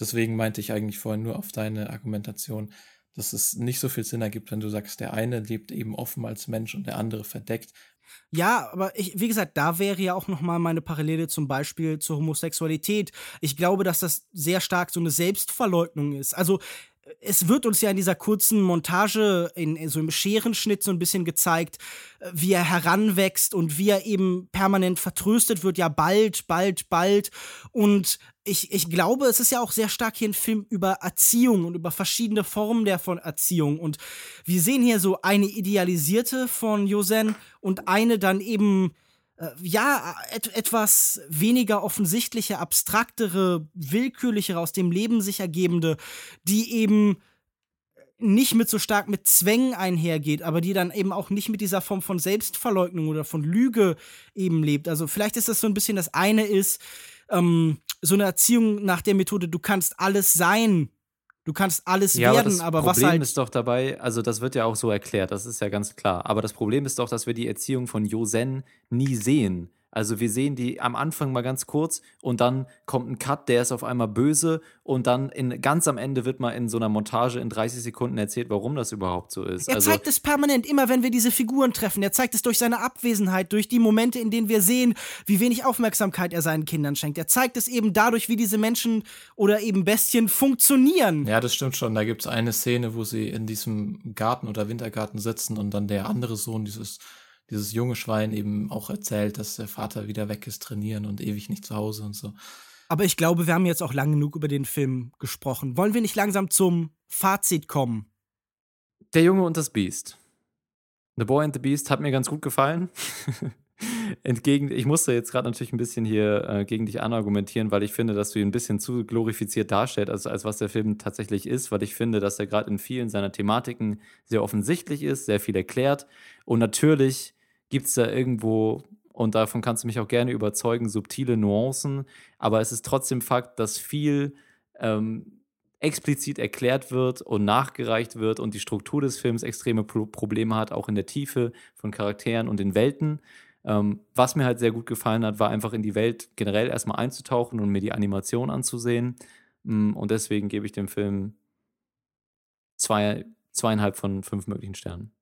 Deswegen meinte ich eigentlich vorhin nur auf deine Argumentation, dass es nicht so viel Sinn ergibt, wenn du sagst, der eine lebt eben offen als Mensch und der andere verdeckt. Ja, aber ich, wie gesagt, da wäre ja auch noch mal meine Parallele zum Beispiel zur Homosexualität. Ich glaube, dass das sehr stark so eine Selbstverleugnung ist. Also es wird uns ja in dieser kurzen Montage, in, so im Scherenschnitt so ein bisschen gezeigt, äh, wie er heranwächst und wie er eben permanent vertröstet wird, ja bald, bald, bald. Und ich, ich glaube, es ist ja auch sehr stark hier ein Film über Erziehung und über verschiedene Formen der von Erziehung. Und wir sehen hier so eine idealisierte von Josen und eine dann eben äh, ja, et etwas weniger offensichtliche, abstraktere, willkürlichere, aus dem Leben sich ergebende, die eben nicht mit so stark mit Zwängen einhergeht, aber die dann eben auch nicht mit dieser Form von Selbstverleugnung oder von Lüge eben lebt. Also vielleicht ist das so ein bisschen das eine ist, ähm, so eine Erziehung nach der Methode, du kannst alles sein, Du kannst alles ja, werden, aber, aber was halt. Das Problem ist doch dabei, also das wird ja auch so erklärt, das ist ja ganz klar. Aber das Problem ist doch, dass wir die Erziehung von Josen nie sehen. Also wir sehen die am Anfang mal ganz kurz und dann kommt ein Cut, der ist auf einmal böse und dann in, ganz am Ende wird mal in so einer Montage in 30 Sekunden erzählt, warum das überhaupt so ist. Er also, zeigt es permanent, immer wenn wir diese Figuren treffen. Er zeigt es durch seine Abwesenheit, durch die Momente, in denen wir sehen, wie wenig Aufmerksamkeit er seinen Kindern schenkt. Er zeigt es eben dadurch, wie diese Menschen oder eben Bestien funktionieren. Ja, das stimmt schon. Da gibt es eine Szene, wo sie in diesem Garten oder Wintergarten sitzen und dann der andere Sohn dieses dieses junge Schwein eben auch erzählt, dass der Vater wieder weg ist, trainieren und ewig nicht zu Hause und so. Aber ich glaube, wir haben jetzt auch lang genug über den Film gesprochen. Wollen wir nicht langsam zum Fazit kommen? Der Junge und das Biest. The Boy and the Beast hat mir ganz gut gefallen. Entgegen, ich musste jetzt gerade natürlich ein bisschen hier äh, gegen dich anargumentieren, weil ich finde, dass du ihn ein bisschen zu glorifiziert darstellst, als, als was der Film tatsächlich ist, weil ich finde, dass er gerade in vielen seiner Thematiken sehr offensichtlich ist, sehr viel erklärt und natürlich gibt es da irgendwo, und davon kannst du mich auch gerne überzeugen, subtile Nuancen, aber es ist trotzdem Fakt, dass viel ähm, explizit erklärt wird und nachgereicht wird und die Struktur des Films extreme Pro Probleme hat, auch in der Tiefe von Charakteren und den Welten. Ähm, was mir halt sehr gut gefallen hat, war einfach in die Welt generell erstmal einzutauchen und mir die Animation anzusehen. Mm, und deswegen gebe ich dem Film zwei, zweieinhalb von fünf möglichen Sternen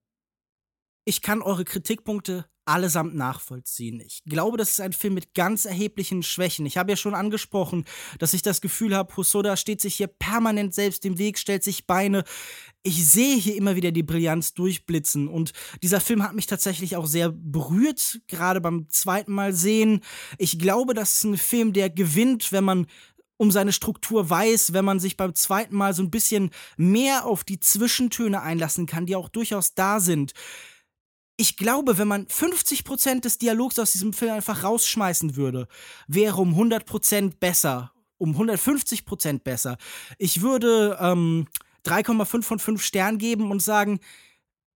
ich kann eure Kritikpunkte allesamt nachvollziehen. Ich glaube, das ist ein Film mit ganz erheblichen Schwächen. Ich habe ja schon angesprochen, dass ich das Gefühl habe, Hosoda steht sich hier permanent selbst im Weg, stellt sich Beine. Ich sehe hier immer wieder die Brillanz durchblitzen und dieser Film hat mich tatsächlich auch sehr berührt, gerade beim zweiten Mal sehen. Ich glaube, das ist ein Film, der gewinnt, wenn man um seine Struktur weiß, wenn man sich beim zweiten Mal so ein bisschen mehr auf die Zwischentöne einlassen kann, die auch durchaus da sind ich glaube, wenn man 50% des Dialogs aus diesem Film einfach rausschmeißen würde, wäre um 100% besser. Um 150% besser. Ich würde ähm, 3,5 von 5 Sternen geben und sagen,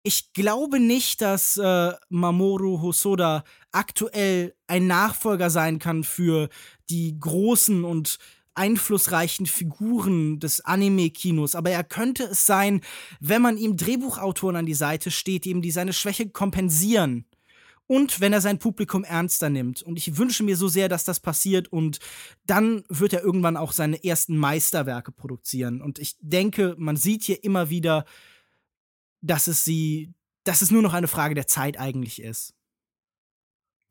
ich glaube nicht, dass äh, Mamoru Hosoda aktuell ein Nachfolger sein kann für die großen und einflussreichen Figuren des Anime-Kinos, aber er könnte es sein, wenn man ihm Drehbuchautoren an die Seite steht, die ihm die seine Schwäche kompensieren. Und wenn er sein Publikum ernster nimmt. Und ich wünsche mir so sehr, dass das passiert. Und dann wird er irgendwann auch seine ersten Meisterwerke produzieren. Und ich denke, man sieht hier immer wieder, dass es sie, dass es nur noch eine Frage der Zeit eigentlich ist.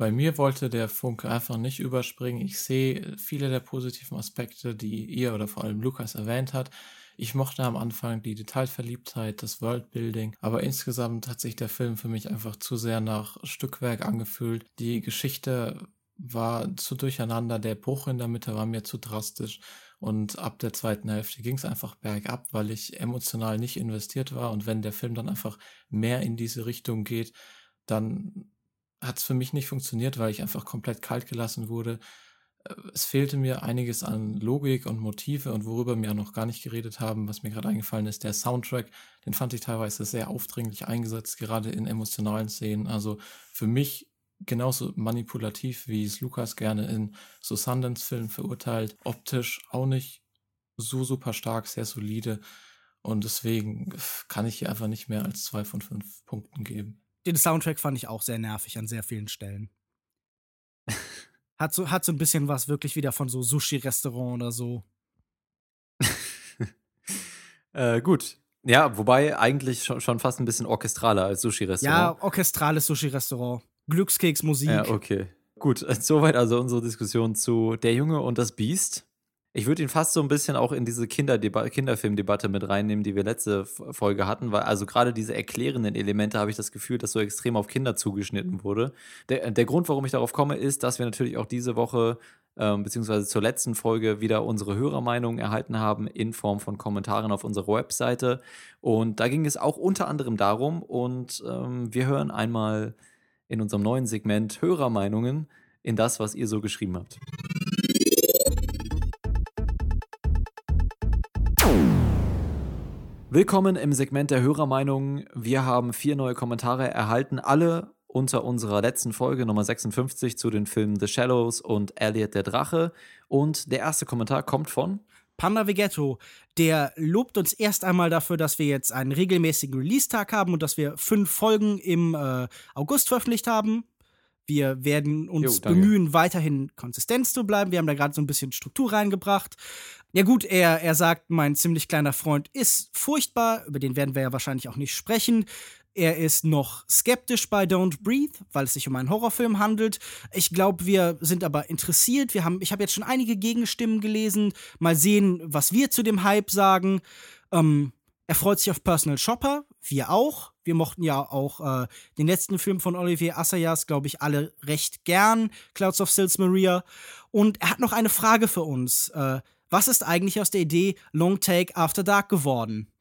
Bei mir wollte der Funke einfach nicht überspringen. Ich sehe viele der positiven Aspekte, die ihr oder vor allem Lukas erwähnt hat. Ich mochte am Anfang die Detailverliebtheit, das Worldbuilding, aber insgesamt hat sich der Film für mich einfach zu sehr nach Stückwerk angefühlt. Die Geschichte war zu durcheinander, der Bruch in der Mitte war mir zu drastisch und ab der zweiten Hälfte ging es einfach bergab, weil ich emotional nicht investiert war und wenn der Film dann einfach mehr in diese Richtung geht, dann hat es für mich nicht funktioniert, weil ich einfach komplett kalt gelassen wurde. Äh, es fehlte mir einiges an Logik und Motive und worüber wir noch gar nicht geredet haben, was mir gerade eingefallen ist, der Soundtrack, den fand ich teilweise sehr aufdringlich eingesetzt, gerade in emotionalen Szenen. Also für mich genauso manipulativ, wie es Lukas gerne in so Sundance-Filmen verurteilt. Optisch auch nicht so super stark, sehr solide. Und deswegen kann ich hier einfach nicht mehr als zwei von fünf Punkten geben den Soundtrack fand ich auch sehr nervig an sehr vielen Stellen. Hat so, hat so ein bisschen was wirklich wieder von so Sushi-Restaurant oder so. äh, gut. Ja, wobei eigentlich schon, schon fast ein bisschen orchestraler als Sushi-Restaurant. Ja, orchestrales Sushi-Restaurant. Glückskeksmusik. Ja, okay. Gut, soweit also unsere Diskussion zu Der Junge und das Biest. Ich würde ihn fast so ein bisschen auch in diese Kinderfilmdebatte mit reinnehmen, die wir letzte Folge hatten, weil also gerade diese erklärenden Elemente habe ich das Gefühl, dass so extrem auf Kinder zugeschnitten wurde. Der, der Grund, warum ich darauf komme, ist, dass wir natürlich auch diese Woche ähm, beziehungsweise zur letzten Folge wieder unsere Hörermeinungen erhalten haben in Form von Kommentaren auf unserer Webseite. Und da ging es auch unter anderem darum, und ähm, wir hören einmal in unserem neuen Segment Hörermeinungen in das, was ihr so geschrieben habt. Willkommen im Segment der Hörermeinungen. Wir haben vier neue Kommentare erhalten, alle unter unserer letzten Folge Nummer 56 zu den Filmen The Shallows und Elliot der Drache. Und der erste Kommentar kommt von Panda Vegetto, der lobt uns erst einmal dafür, dass wir jetzt einen regelmäßigen Release-Tag haben und dass wir fünf Folgen im äh, August veröffentlicht haben. Wir werden uns jo, bemühen, weiterhin konsistent zu bleiben. Wir haben da gerade so ein bisschen Struktur reingebracht. Ja gut, er, er sagt, mein ziemlich kleiner Freund ist furchtbar, über den werden wir ja wahrscheinlich auch nicht sprechen. Er ist noch skeptisch bei Don't Breathe, weil es sich um einen Horrorfilm handelt. Ich glaube, wir sind aber interessiert. Wir haben, ich habe jetzt schon einige Gegenstimmen gelesen. Mal sehen, was wir zu dem Hype sagen. Ähm, er freut sich auf Personal Shopper, wir auch. Wir mochten ja auch äh, den letzten Film von Olivier Assayas, glaube ich, alle recht gern, Clouds of Sils Maria. Und er hat noch eine Frage für uns. Äh, was ist eigentlich aus der Idee Long Take After Dark geworden?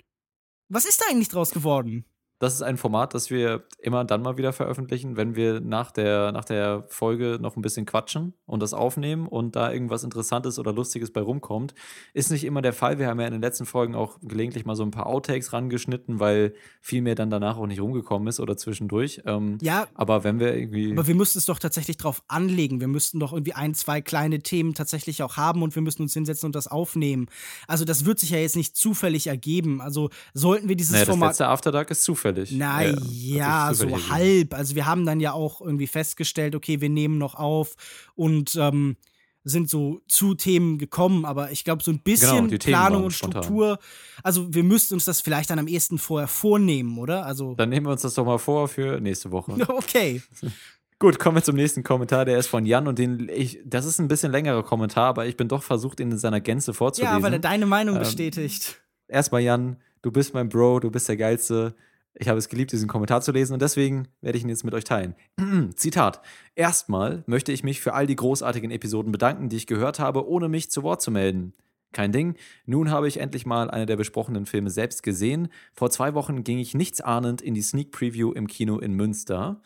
Was ist da eigentlich draus geworden? Das ist ein Format, das wir immer dann mal wieder veröffentlichen, wenn wir nach der, nach der Folge noch ein bisschen quatschen und das aufnehmen und da irgendwas Interessantes oder Lustiges bei rumkommt. Ist nicht immer der Fall. Wir haben ja in den letzten Folgen auch gelegentlich mal so ein paar Outtakes rangeschnitten, weil viel mehr dann danach auch nicht rumgekommen ist oder zwischendurch. Ähm, ja. Aber wenn wir irgendwie. Aber wir müssten es doch tatsächlich drauf anlegen. Wir müssten doch irgendwie ein, zwei kleine Themen tatsächlich auch haben und wir müssen uns hinsetzen und das aufnehmen. Also, das wird sich ja jetzt nicht zufällig ergeben. Also, sollten wir dieses naja, Format. Das letzte After Dark ist zufällig zufällig. Naja, ja, so halb. Also wir haben dann ja auch irgendwie festgestellt, okay, wir nehmen noch auf und ähm, sind so zu Themen gekommen, aber ich glaube, so ein bisschen genau, Planung und Struktur, also wir müssten uns das vielleicht dann am ehesten vorher vornehmen, oder? Also dann nehmen wir uns das doch mal vor für nächste Woche. Okay. Gut, kommen wir zum nächsten Kommentar. Der ist von Jan und den ich, das ist ein bisschen längerer Kommentar, aber ich bin doch versucht, ihn in seiner Gänze vorzulesen. Ja, weil er deine Meinung ähm, bestätigt. Erstmal Jan, du bist mein Bro, du bist der geilste. Ich habe es geliebt, diesen Kommentar zu lesen und deswegen werde ich ihn jetzt mit euch teilen. Zitat. Erstmal möchte ich mich für all die großartigen Episoden bedanken, die ich gehört habe, ohne mich zu Wort zu melden. Kein Ding. Nun habe ich endlich mal eine der besprochenen Filme selbst gesehen. Vor zwei Wochen ging ich nichtsahnend in die Sneak Preview im Kino in Münster.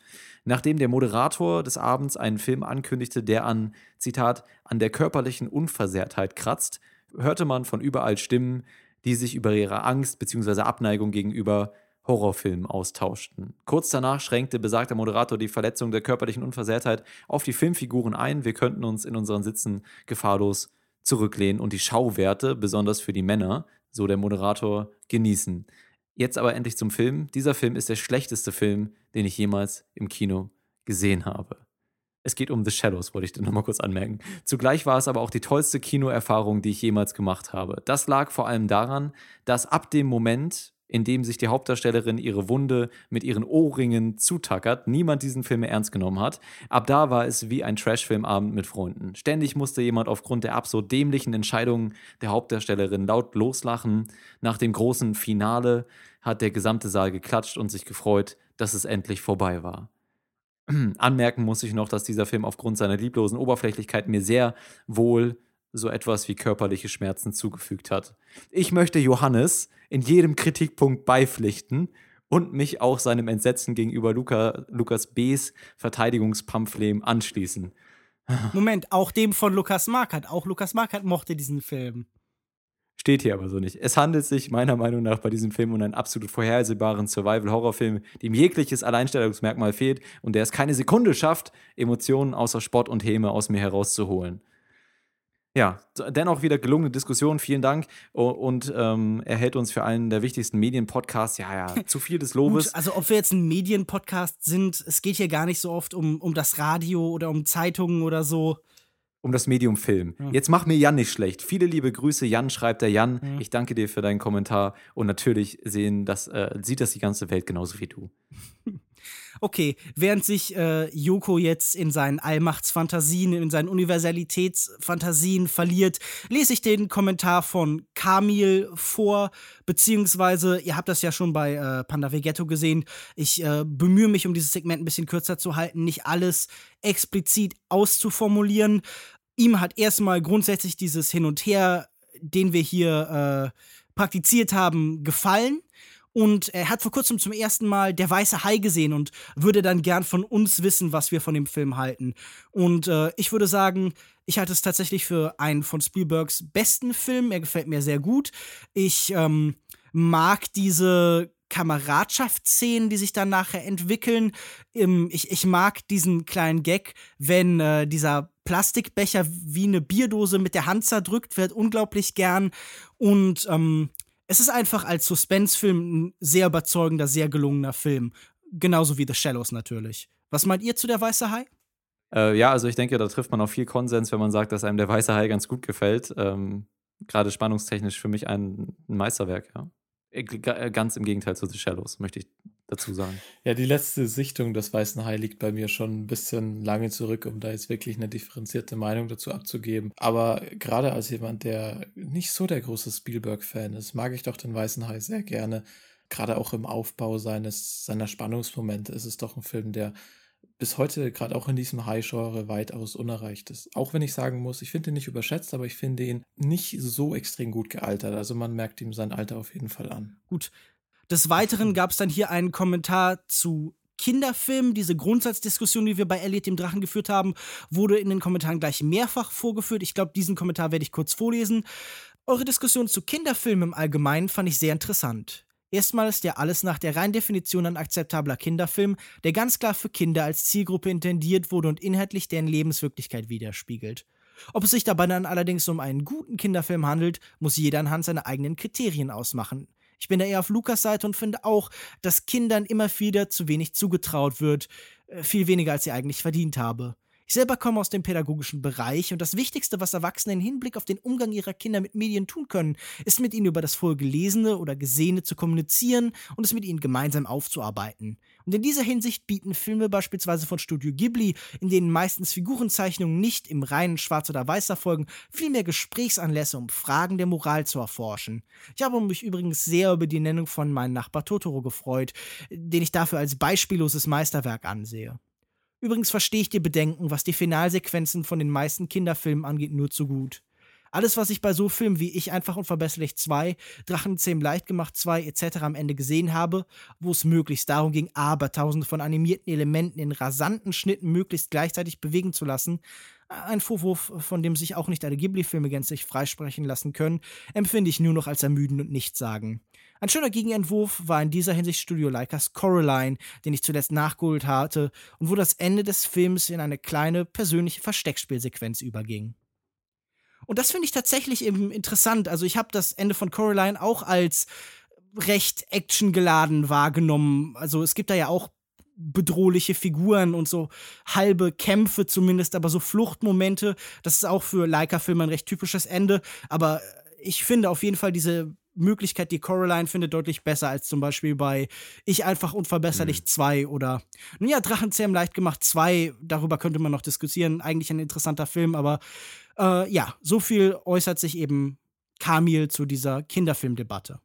Nachdem der Moderator des Abends einen Film ankündigte, der an, Zitat, an der körperlichen Unversehrtheit kratzt, hörte man von überall Stimmen, die sich über ihre Angst bzw. Abneigung gegenüber Horrorfilmen austauschten. Kurz danach schränkte besagter Moderator die Verletzung der körperlichen Unversehrtheit auf die Filmfiguren ein. Wir könnten uns in unseren Sitzen gefahrlos zurücklehnen und die Schauwerte, besonders für die Männer, so der Moderator, genießen. Jetzt aber endlich zum Film. Dieser Film ist der schlechteste Film, den ich jemals im Kino gesehen habe. Es geht um The Shadows, wollte ich dir nochmal kurz anmerken. Zugleich war es aber auch die tollste Kinoerfahrung, die ich jemals gemacht habe. Das lag vor allem daran, dass ab dem Moment, in dem sich die Hauptdarstellerin ihre Wunde mit ihren Ohrringen zutackert, niemand diesen Film mehr ernst genommen hat. Ab da war es wie ein Trashfilmabend mit Freunden. Ständig musste jemand aufgrund der absurd dämlichen Entscheidungen der Hauptdarstellerin laut loslachen. Nach dem großen Finale hat der gesamte Saal geklatscht und sich gefreut, dass es endlich vorbei war. Anmerken muss ich noch, dass dieser Film aufgrund seiner lieblosen Oberflächlichkeit mir sehr wohl so etwas wie körperliche Schmerzen zugefügt hat. Ich möchte Johannes in jedem Kritikpunkt beipflichten und mich auch seinem Entsetzen gegenüber Luca, Lukas B.'s Verteidigungspamphlet anschließen. Moment, auch dem von Lukas Markert. Auch Lukas Markert mochte diesen Film. Steht hier aber so nicht. Es handelt sich meiner Meinung nach bei diesem Film um einen absolut vorhersehbaren Survival-Horrorfilm, dem jegliches Alleinstellungsmerkmal fehlt und der es keine Sekunde schafft, Emotionen außer Spott und Häme aus mir herauszuholen. Ja, dennoch wieder gelungene Diskussion. Vielen Dank. Und ähm, er hält uns für einen der wichtigsten Medienpodcasts. Ja, ja, zu viel des Lobes. Gut, also, ob wir jetzt ein Medienpodcast sind, es geht hier gar nicht so oft um, um das Radio oder um Zeitungen oder so. um das Medium Film. Ja. Jetzt mach mir Jan nicht schlecht. Viele liebe Grüße, Jan, schreibt der Jan. Ja. Ich danke dir für deinen Kommentar und natürlich sehen das, äh, sieht das die ganze Welt genauso wie du. Okay, während sich äh, Yoko jetzt in seinen Allmachtsfantasien, in seinen Universalitätsfantasien verliert, lese ich den Kommentar von Kamil vor, beziehungsweise, ihr habt das ja schon bei äh, Panda Vegetto gesehen, ich äh, bemühe mich, um dieses Segment ein bisschen kürzer zu halten, nicht alles explizit auszuformulieren. Ihm hat erstmal grundsätzlich dieses Hin und Her, den wir hier äh, praktiziert haben, gefallen. Und er hat vor kurzem zum ersten Mal Der Weiße Hai gesehen und würde dann gern von uns wissen, was wir von dem Film halten. Und äh, ich würde sagen, ich halte es tatsächlich für einen von Spielbergs besten Film. Er gefällt mir sehr gut. Ich ähm, mag diese Kameradschaftsszenen, die sich dann nachher entwickeln. Ähm, ich, ich mag diesen kleinen Gag, wenn äh, dieser Plastikbecher wie eine Bierdose mit der Hand zerdrückt wird, unglaublich gern. Und ähm, es ist einfach als Suspense-Film ein sehr überzeugender, sehr gelungener Film. Genauso wie The Shallows natürlich. Was meint ihr zu der Weiße Hai? Äh, ja, also ich denke, da trifft man auf viel Konsens, wenn man sagt, dass einem der Weiße Hai ganz gut gefällt. Ähm, Gerade spannungstechnisch für mich ein, ein Meisterwerk, ja. Äh, ganz im Gegenteil zu The Shallows, möchte ich dazu sagen. Ja, die letzte Sichtung des Weißen Hai liegt bei mir schon ein bisschen lange zurück, um da jetzt wirklich eine differenzierte Meinung dazu abzugeben. Aber gerade als jemand, der nicht so der große Spielberg-Fan ist, mag ich doch den Weißen Hai sehr gerne. Gerade auch im Aufbau seines, seiner Spannungsmomente ist es doch ein Film, der bis heute gerade auch in diesem High-Genre weitaus unerreicht ist. Auch wenn ich sagen muss, ich finde ihn nicht überschätzt, aber ich finde ihn nicht so extrem gut gealtert. Also man merkt ihm sein Alter auf jeden Fall an. Gut. Des Weiteren gab es dann hier einen Kommentar zu Kinderfilmen. Diese Grundsatzdiskussion, die wir bei Elliot dem Drachen geführt haben, wurde in den Kommentaren gleich mehrfach vorgeführt. Ich glaube, diesen Kommentar werde ich kurz vorlesen. Eure Diskussion zu Kinderfilmen im Allgemeinen fand ich sehr interessant. Erstmal ist ja alles nach der reinen Definition ein akzeptabler Kinderfilm, der ganz klar für Kinder als Zielgruppe intendiert wurde und inhaltlich deren Lebenswirklichkeit widerspiegelt. Ob es sich dabei dann allerdings um einen guten Kinderfilm handelt, muss jeder anhand seiner eigenen Kriterien ausmachen. Ich bin da eher auf Lukas Seite und finde auch, dass Kindern immer wieder zu wenig zugetraut wird, äh, viel weniger als sie eigentlich verdient habe. Ich selber komme aus dem pädagogischen Bereich und das Wichtigste, was Erwachsene im Hinblick auf den Umgang ihrer Kinder mit Medien tun können, ist mit ihnen über das Vorgelesene oder Gesehene zu kommunizieren und es mit ihnen gemeinsam aufzuarbeiten. Und in dieser Hinsicht bieten Filme beispielsweise von Studio Ghibli, in denen meistens Figurenzeichnungen nicht im reinen Schwarz oder Weiß erfolgen, vielmehr Gesprächsanlässe, um Fragen der Moral zu erforschen. Ich habe mich übrigens sehr über die Nennung von meinem Nachbar Totoro gefreut, den ich dafür als beispielloses Meisterwerk ansehe. Übrigens verstehe ich die Bedenken, was die Finalsequenzen von den meisten Kinderfilmen angeht, nur zu gut. Alles, was ich bei so Filmen wie Ich einfach unverbesserlich 2, Drachenzähm leicht gemacht 2 etc. am Ende gesehen habe, wo es möglichst darum ging, abertausende von animierten Elementen in rasanten Schnitten möglichst gleichzeitig bewegen zu lassen, ein Vorwurf, von dem sich auch nicht alle Ghibli-Filme gänzlich freisprechen lassen können, empfinde ich nur noch als ermüdend und nichtssagend. Ein schöner Gegenentwurf war in dieser Hinsicht Studio Leicas Coraline, den ich zuletzt nachgeholt hatte und wo das Ende des Films in eine kleine persönliche Versteckspielsequenz überging. Und das finde ich tatsächlich eben interessant. Also ich habe das Ende von Coraline auch als recht actiongeladen wahrgenommen. Also es gibt da ja auch bedrohliche Figuren und so halbe Kämpfe zumindest, aber so Fluchtmomente. Das ist auch für Leica-Filme ein recht typisches Ende. Aber ich finde auf jeden Fall diese Möglichkeit, die Coraline findet, deutlich besser als zum Beispiel bei Ich einfach unverbesserlich 2 mhm. oder nun ja, Drachenzähm leicht gemacht 2. Darüber könnte man noch diskutieren. Eigentlich ein interessanter Film, aber äh, ja, so viel äußert sich eben Kamil zu dieser Kinderfilmdebatte.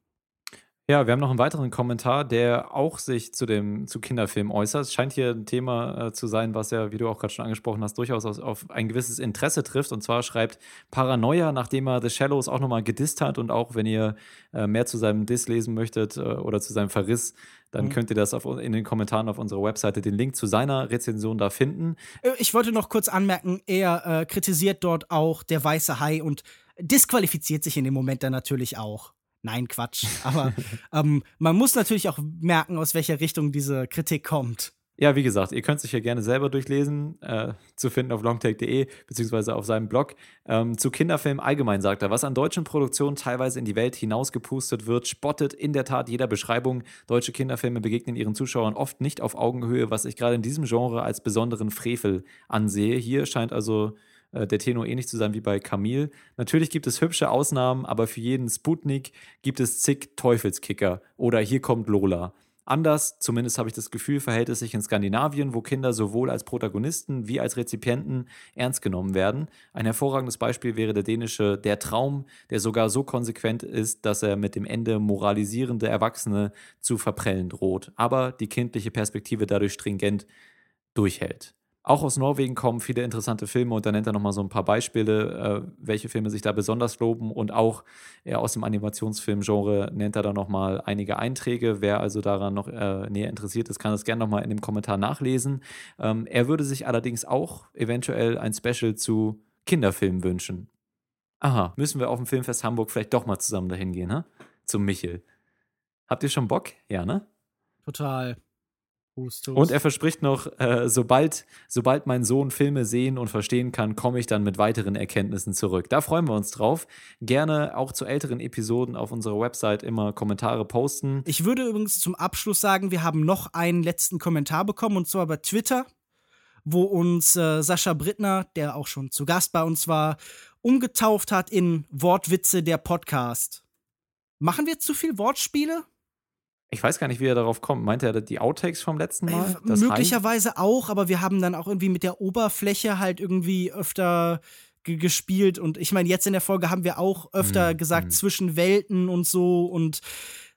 Ja, wir haben noch einen weiteren Kommentar, der auch sich zu dem zu Kinderfilmen äußert. Es scheint hier ein Thema äh, zu sein, was ja, wie du auch gerade schon angesprochen hast, durchaus auf, auf, ein gewisses Interesse trifft. Und zwar schreibt Paranoia, nachdem er The Shallows auch nochmal gedisst hat und auch wenn ihr äh, mehr zu seinem Diss lesen möchtet äh, oder zu seinem Verriss, dann mhm. könnt ihr das auf, in den Kommentaren auf unserer Webseite den Link zu seiner Rezension da finden. Äh, ich wollte noch kurz anmerken, er äh, kritisiert dort auch der weiße Hai und disqualifiziert sich in dem Moment dann natürlich auch. Nein, Quatsch. Aber ähm, man muss natürlich auch merken, aus welcher Richtung diese Kritik kommt. Ja, wie gesagt, ihr könnt es euch ja gerne selber durchlesen, äh, zu finden auf longtake.de beziehungsweise auf seinem Blog. Ähm, zu Kinderfilmen allgemein sagt er, was an deutschen Produktionen teilweise in die Welt hinausgepustet wird, spottet in der Tat jeder Beschreibung. Deutsche Kinderfilme begegnen ihren Zuschauern oft nicht auf Augenhöhe, was ich gerade in diesem Genre als besonderen Frevel ansehe. Hier scheint also äh, der Tenor ähnlich zu sein wie bei Camille. Natürlich gibt es hübsche Ausnahmen, aber für jeden Sputnik gibt es zig Teufelskicker. Oder hier kommt Lola. Anders, zumindest habe ich das Gefühl, verhält es sich in Skandinavien, wo Kinder sowohl als Protagonisten wie als Rezipienten ernst genommen werden. Ein hervorragendes Beispiel wäre der dänische Der Traum, der sogar so konsequent ist, dass er mit dem Ende moralisierende Erwachsene zu verprellen droht, aber die kindliche Perspektive dadurch stringent durchhält. Auch aus Norwegen kommen viele interessante Filme und da nennt er nochmal so ein paar Beispiele, äh, welche Filme sich da besonders loben und auch äh, aus dem Animationsfilmgenre nennt er da nochmal einige Einträge. Wer also daran noch äh, näher interessiert ist, kann das gerne nochmal in dem Kommentar nachlesen. Ähm, er würde sich allerdings auch eventuell ein Special zu Kinderfilmen wünschen. Aha, müssen wir auf dem Filmfest Hamburg vielleicht doch mal zusammen dahin gehen, ne? Zum Michel. Habt ihr schon Bock? Ja, ne? Total. Und er verspricht noch, äh, sobald, sobald mein Sohn Filme sehen und verstehen kann, komme ich dann mit weiteren Erkenntnissen zurück. Da freuen wir uns drauf. Gerne auch zu älteren Episoden auf unserer Website immer Kommentare posten. Ich würde übrigens zum Abschluss sagen, wir haben noch einen letzten Kommentar bekommen und zwar bei Twitter, wo uns äh, Sascha Brittner, der auch schon zu Gast bei uns war, umgetauft hat in Wortwitze der Podcast. Machen wir zu viel Wortspiele? Ich weiß gar nicht, wie er darauf kommt. Meint er die Outtakes vom letzten Mal? Äh, möglicherweise auch, aber wir haben dann auch irgendwie mit der Oberfläche halt irgendwie öfter gespielt und ich meine, jetzt in der Folge haben wir auch öfter mm, gesagt mm. zwischen Welten und so und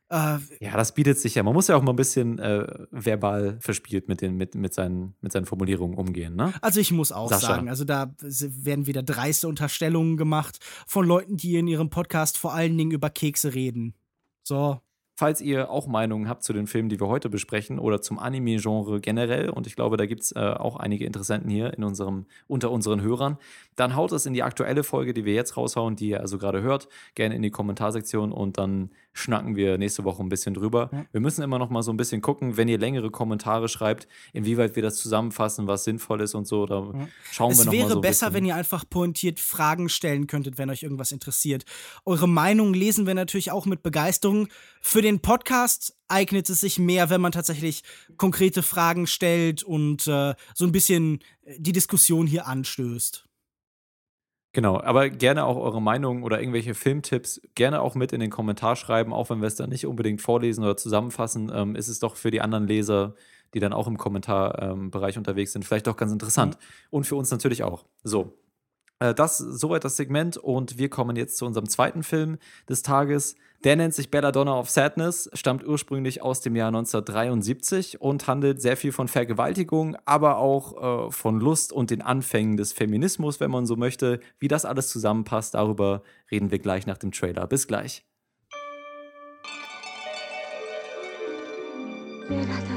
äh, ja, das bietet sich ja. Man muss ja auch mal ein bisschen äh, verbal verspielt mit, den, mit, mit, seinen, mit seinen Formulierungen umgehen. Ne? Also ich muss auch Sascha. sagen, also da werden wieder dreiste Unterstellungen gemacht von Leuten, die in ihrem Podcast vor allen Dingen über Kekse reden. So, Falls ihr auch Meinungen habt zu den Filmen, die wir heute besprechen oder zum Anime-Genre generell, und ich glaube, da gibt es äh, auch einige Interessenten hier in unserem, unter unseren Hörern, dann haut es in die aktuelle Folge, die wir jetzt raushauen, die ihr also gerade hört, gerne in die Kommentarsektion und dann schnacken wir nächste Woche ein bisschen drüber. Ja. Wir müssen immer noch mal so ein bisschen gucken, wenn ihr längere Kommentare schreibt, inwieweit wir das zusammenfassen, was sinnvoll ist und so. Da ja. schauen es wir noch mal so. Es wäre besser, wenn ihr einfach pointiert Fragen stellen könntet, wenn euch irgendwas interessiert. Eure Meinung lesen wir natürlich auch mit Begeisterung. Für den Podcast eignet es sich mehr, wenn man tatsächlich konkrete Fragen stellt und äh, so ein bisschen die Diskussion hier anstößt. Genau, aber gerne auch eure Meinung oder irgendwelche Filmtipps gerne auch mit in den Kommentar schreiben, auch wenn wir es dann nicht unbedingt vorlesen oder zusammenfassen, ähm, ist es doch für die anderen Leser, die dann auch im Kommentarbereich ähm, unterwegs sind, vielleicht doch ganz interessant. Mhm. Und für uns natürlich auch. So, das soweit das Segment und wir kommen jetzt zu unserem zweiten Film des Tages. Der nennt sich Belladonna of Sadness, stammt ursprünglich aus dem Jahr 1973 und handelt sehr viel von Vergewaltigung, aber auch äh, von Lust und den Anfängen des Feminismus, wenn man so möchte. Wie das alles zusammenpasst, darüber reden wir gleich nach dem Trailer. Bis gleich. Belladonna.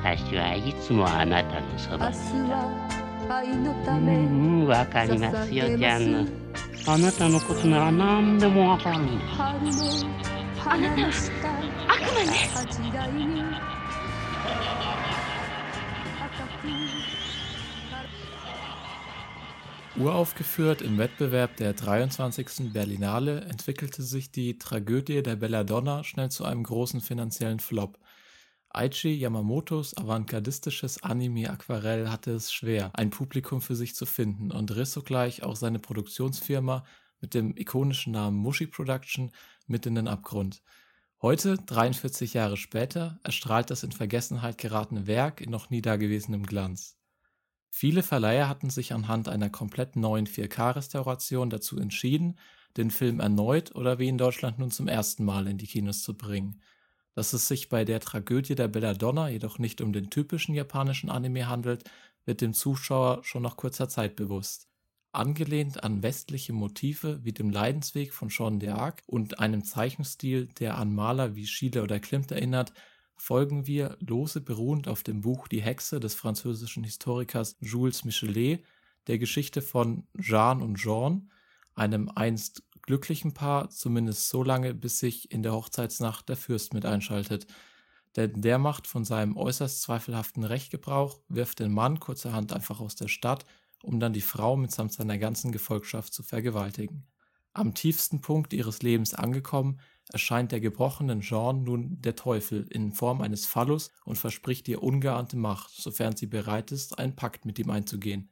私はいつもあなたのそばうんわかりますよジャンヌあなたのことなら何でもわかるんですあなたは悪魔ね Uraufgeführt im Wettbewerb der 23. Berlinale entwickelte sich die Tragödie der Belladonna schnell zu einem großen finanziellen Flop. Aichi Yamamotos avantgardistisches Anime-Aquarell hatte es schwer, ein Publikum für sich zu finden und riss sogleich auch seine Produktionsfirma mit dem ikonischen Namen Mushi Production mit in den Abgrund. Heute, 43 Jahre später, erstrahlt das in Vergessenheit geratene Werk in noch nie dagewesenem Glanz. Viele Verleiher hatten sich anhand einer komplett neuen 4K-Restauration dazu entschieden, den Film erneut oder wie in Deutschland nun zum ersten Mal in die Kinos zu bringen – dass es sich bei der Tragödie der Belladonna jedoch nicht um den typischen japanischen Anime handelt, wird dem Zuschauer schon nach kurzer Zeit bewusst. Angelehnt an westliche Motive wie dem Leidensweg von Jean d'Arc und einem Zeichenstil, der an Maler wie Schiele oder Klimt erinnert, folgen wir lose beruhend auf dem Buch Die Hexe des französischen Historikers Jules Michelet, der Geschichte von Jeanne und Jean, einem einst glücklichen Paar, zumindest so lange, bis sich in der Hochzeitsnacht der Fürst mit einschaltet. Denn der macht von seinem äußerst zweifelhaften Recht Gebrauch, wirft den Mann kurzerhand einfach aus der Stadt, um dann die Frau mitsamt seiner ganzen Gefolgschaft zu vergewaltigen. Am tiefsten Punkt ihres Lebens angekommen, erscheint der gebrochenen Jean nun der Teufel in Form eines Phallus und verspricht ihr ungeahnte Macht, sofern sie bereit ist, einen Pakt mit ihm einzugehen.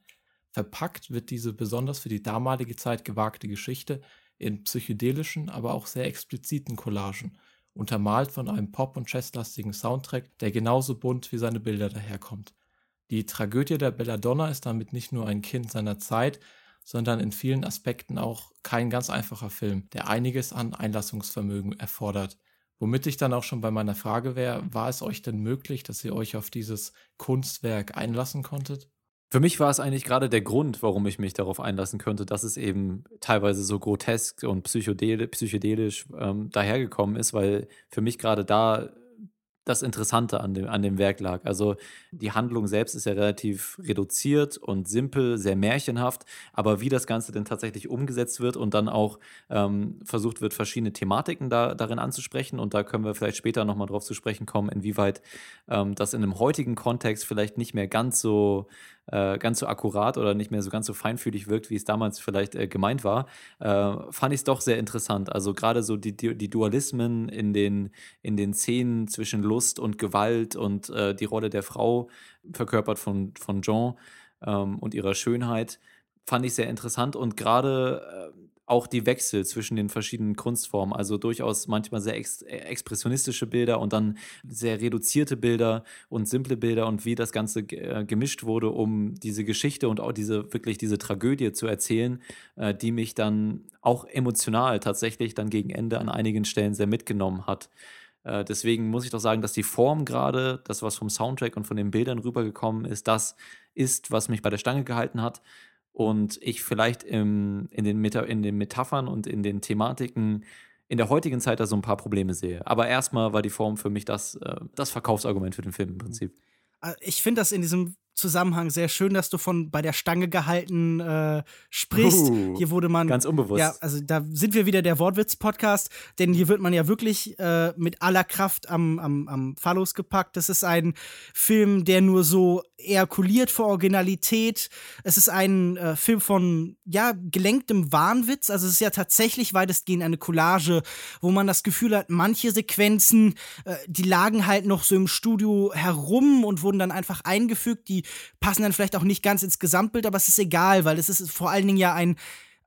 Verpackt wird diese besonders für die damalige Zeit gewagte Geschichte in psychedelischen, aber auch sehr expliziten Collagen, untermalt von einem Pop- und Jazzlastigen Soundtrack, der genauso bunt wie seine Bilder daherkommt. Die Tragödie der Belladonna ist damit nicht nur ein Kind seiner Zeit, sondern in vielen Aspekten auch kein ganz einfacher Film, der einiges an Einlassungsvermögen erfordert. Womit ich dann auch schon bei meiner Frage wäre, war es euch denn möglich, dass ihr euch auf dieses Kunstwerk einlassen konntet? Für mich war es eigentlich gerade der Grund, warum ich mich darauf einlassen könnte, dass es eben teilweise so grotesk und psychedelisch ähm, dahergekommen ist, weil für mich gerade da das Interessante an dem, an dem Werk lag. Also die Handlung selbst ist ja relativ reduziert und simpel, sehr märchenhaft, aber wie das Ganze denn tatsächlich umgesetzt wird und dann auch ähm, versucht wird, verschiedene Thematiken da, darin anzusprechen und da können wir vielleicht später nochmal drauf zu sprechen kommen, inwieweit ähm, das in einem heutigen Kontext vielleicht nicht mehr ganz so äh, ganz so akkurat oder nicht mehr so ganz so feinfühlig wirkt, wie es damals vielleicht äh, gemeint war, äh, fand ich es doch sehr interessant. Also gerade so die, die, Dualismen in den, in den Szenen zwischen Lust und Gewalt und äh, die Rolle der Frau, verkörpert von, von Jean ähm, und ihrer Schönheit, fand ich sehr interessant und gerade äh, auch die Wechsel zwischen den verschiedenen Kunstformen, also durchaus manchmal sehr ex expressionistische Bilder und dann sehr reduzierte Bilder und simple Bilder und wie das Ganze äh, gemischt wurde, um diese Geschichte und auch diese wirklich diese Tragödie zu erzählen, äh, die mich dann auch emotional tatsächlich dann gegen Ende an einigen Stellen sehr mitgenommen hat. Äh, deswegen muss ich doch sagen, dass die Form gerade, das, was vom Soundtrack und von den Bildern rübergekommen ist, das ist, was mich bei der Stange gehalten hat und ich vielleicht im, in, den Meta, in den Metaphern und in den Thematiken in der heutigen Zeit da so ein paar Probleme sehe. Aber erstmal war die Form für mich das, äh, das Verkaufsargument für den Film im Prinzip. Äh, ich finde das in diesem Zusammenhang sehr schön, dass du von bei der Stange gehalten äh, sprichst. Uh, hier wurde man ganz unbewusst. Ja, also da sind wir wieder der Wortwitz-Podcast, denn hier wird man ja wirklich äh, mit aller Kraft am, am, am Phallus gepackt. Das ist ein Film, der nur so ejakuliert vor Originalität. Es ist ein äh, Film von ja gelenktem Wahnwitz. Also es ist ja tatsächlich weitestgehend eine Collage, wo man das Gefühl hat, manche Sequenzen, äh, die lagen halt noch so im Studio herum und wurden dann einfach eingefügt. Die passen dann vielleicht auch nicht ganz ins Gesamtbild, aber es ist egal, weil es ist vor allen Dingen ja ein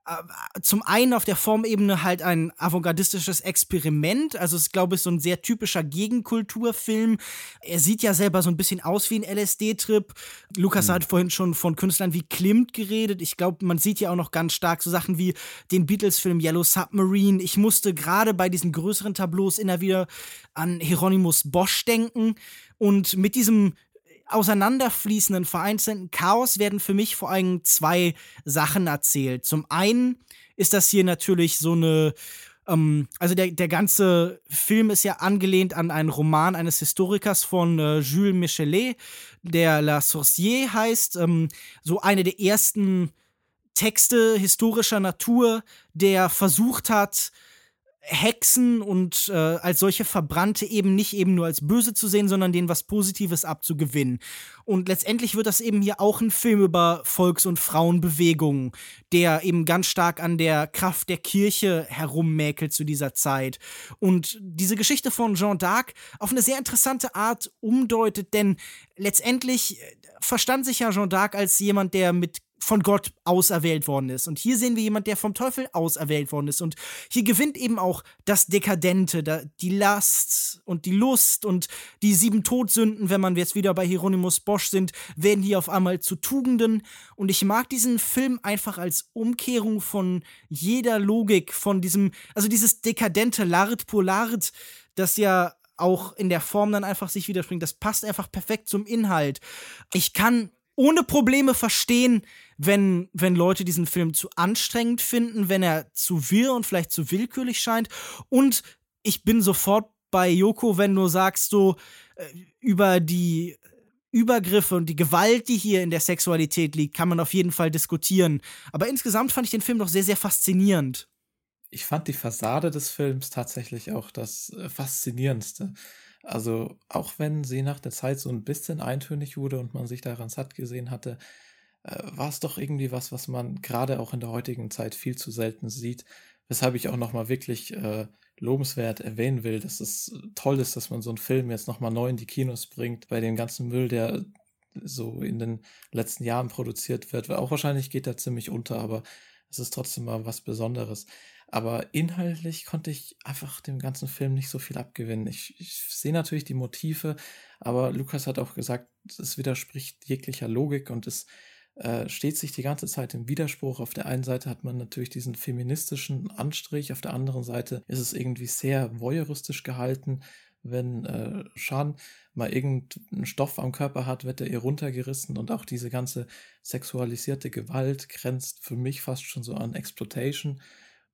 äh, zum einen auf der Formebene halt ein avantgardistisches Experiment. Also es ist, glaube ich, so ein sehr typischer Gegenkulturfilm. Er sieht ja selber so ein bisschen aus wie ein LSD-Trip. Lukas mhm. hat vorhin schon von Künstlern wie Klimt geredet. Ich glaube, man sieht ja auch noch ganz stark so Sachen wie den Beatles-Film Yellow Submarine. Ich musste gerade bei diesen größeren Tableaus immer wieder an Hieronymus Bosch denken. Und mit diesem auseinanderfließenden, vereinzelten Chaos werden für mich vor allem zwei Sachen erzählt. Zum einen ist das hier natürlich so eine ähm, also der, der ganze Film ist ja angelehnt an einen Roman eines Historikers von äh, Jules Michelet, der La Sorcière heißt. Ähm, so eine der ersten Texte historischer Natur, der versucht hat, Hexen und äh, als solche Verbrannte eben nicht eben nur als böse zu sehen, sondern denen was Positives abzugewinnen. Und letztendlich wird das eben hier auch ein Film über Volks- und Frauenbewegungen, der eben ganz stark an der Kraft der Kirche herummäkelt zu dieser Zeit. Und diese Geschichte von Jean d'Arc auf eine sehr interessante Art umdeutet, denn letztendlich äh, verstand sich ja Jean d'Arc als jemand, der mit von Gott auserwählt worden ist. Und hier sehen wir jemand, der vom Teufel auserwählt worden ist. Und hier gewinnt eben auch das Dekadente, die Last und die Lust und die sieben Todsünden, wenn man jetzt wieder bei Hieronymus Bosch sind, werden hier auf einmal zu Tugenden. Und ich mag diesen Film einfach als Umkehrung von jeder Logik, von diesem, also dieses dekadente Lard pur Lard, das ja auch in der Form dann einfach sich widerspringt. Das passt einfach perfekt zum Inhalt. Ich kann ohne Probleme verstehen, wenn, wenn Leute diesen Film zu anstrengend finden, wenn er zu wirr und vielleicht zu willkürlich scheint. Und ich bin sofort bei Joko, wenn du sagst so, äh, über die Übergriffe und die Gewalt, die hier in der Sexualität liegt, kann man auf jeden Fall diskutieren. Aber insgesamt fand ich den Film doch sehr, sehr faszinierend. Ich fand die Fassade des Films tatsächlich auch das äh, Faszinierendste. Also, auch wenn sie nach der Zeit so ein bisschen eintönig wurde und man sich daran satt gesehen hatte, äh, war es doch irgendwie was, was man gerade auch in der heutigen Zeit viel zu selten sieht. Weshalb ich auch nochmal wirklich äh, lobenswert erwähnen will, dass es toll ist, dass man so einen Film jetzt nochmal neu in die Kinos bringt, bei dem ganzen Müll, der so in den letzten Jahren produziert wird. Auch wahrscheinlich geht er ziemlich unter, aber es ist trotzdem mal was Besonderes. Aber inhaltlich konnte ich einfach dem ganzen Film nicht so viel abgewinnen. Ich, ich sehe natürlich die Motive, aber Lukas hat auch gesagt, es widerspricht jeglicher Logik und es äh, steht sich die ganze Zeit im Widerspruch. Auf der einen Seite hat man natürlich diesen feministischen Anstrich, auf der anderen Seite ist es irgendwie sehr voyeuristisch gehalten. Wenn äh, Shan mal irgendeinen Stoff am Körper hat, wird er ihr runtergerissen und auch diese ganze sexualisierte Gewalt grenzt für mich fast schon so an Exploitation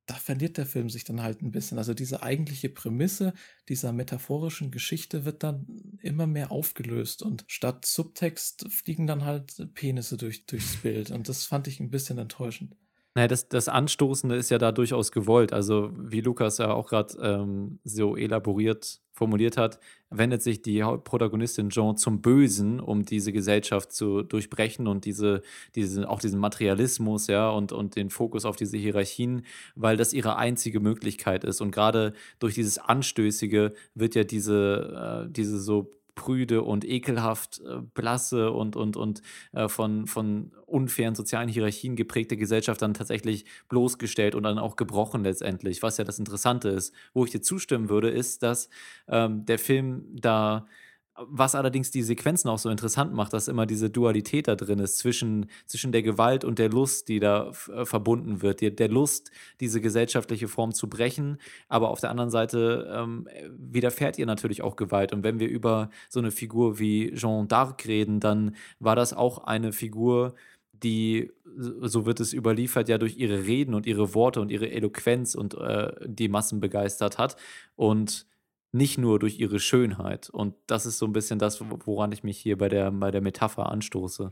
da verliert der Film sich dann halt ein bisschen. Also diese eigentliche Prämisse dieser metaphorischen Geschichte wird dann immer mehr aufgelöst und statt Subtext fliegen dann halt Penisse durch, durchs Bild und das fand ich ein bisschen enttäuschend. Naja, das, das Anstoßende ist ja da durchaus gewollt. Also, wie Lukas ja auch gerade ähm, so elaboriert formuliert hat, wendet sich die Protagonistin Jean zum Bösen, um diese Gesellschaft zu durchbrechen und diese, diese, auch diesen Materialismus, ja, und, und den Fokus auf diese Hierarchien, weil das ihre einzige Möglichkeit ist. Und gerade durch dieses Anstößige wird ja diese, äh, diese so prüde und ekelhaft äh, blasse und, und, und äh, von, von unfairen sozialen Hierarchien geprägte Gesellschaft dann tatsächlich bloßgestellt und dann auch gebrochen letztendlich. Was ja das Interessante ist. Wo ich dir zustimmen würde, ist, dass ähm, der Film da was allerdings die Sequenzen auch so interessant macht, dass immer diese Dualität da drin ist zwischen, zwischen der Gewalt und der Lust, die da äh, verbunden wird. Der, der, Lust, diese gesellschaftliche Form zu brechen, aber auf der anderen Seite ähm, widerfährt ihr natürlich auch Gewalt. Und wenn wir über so eine Figur wie Jean d'Arc reden, dann war das auch eine Figur, die, so wird es überliefert, ja durch ihre Reden und ihre Worte und ihre Eloquenz und äh, die Massen begeistert hat. Und nicht nur durch ihre Schönheit. Und das ist so ein bisschen das, woran ich mich hier bei der, bei der Metapher anstoße.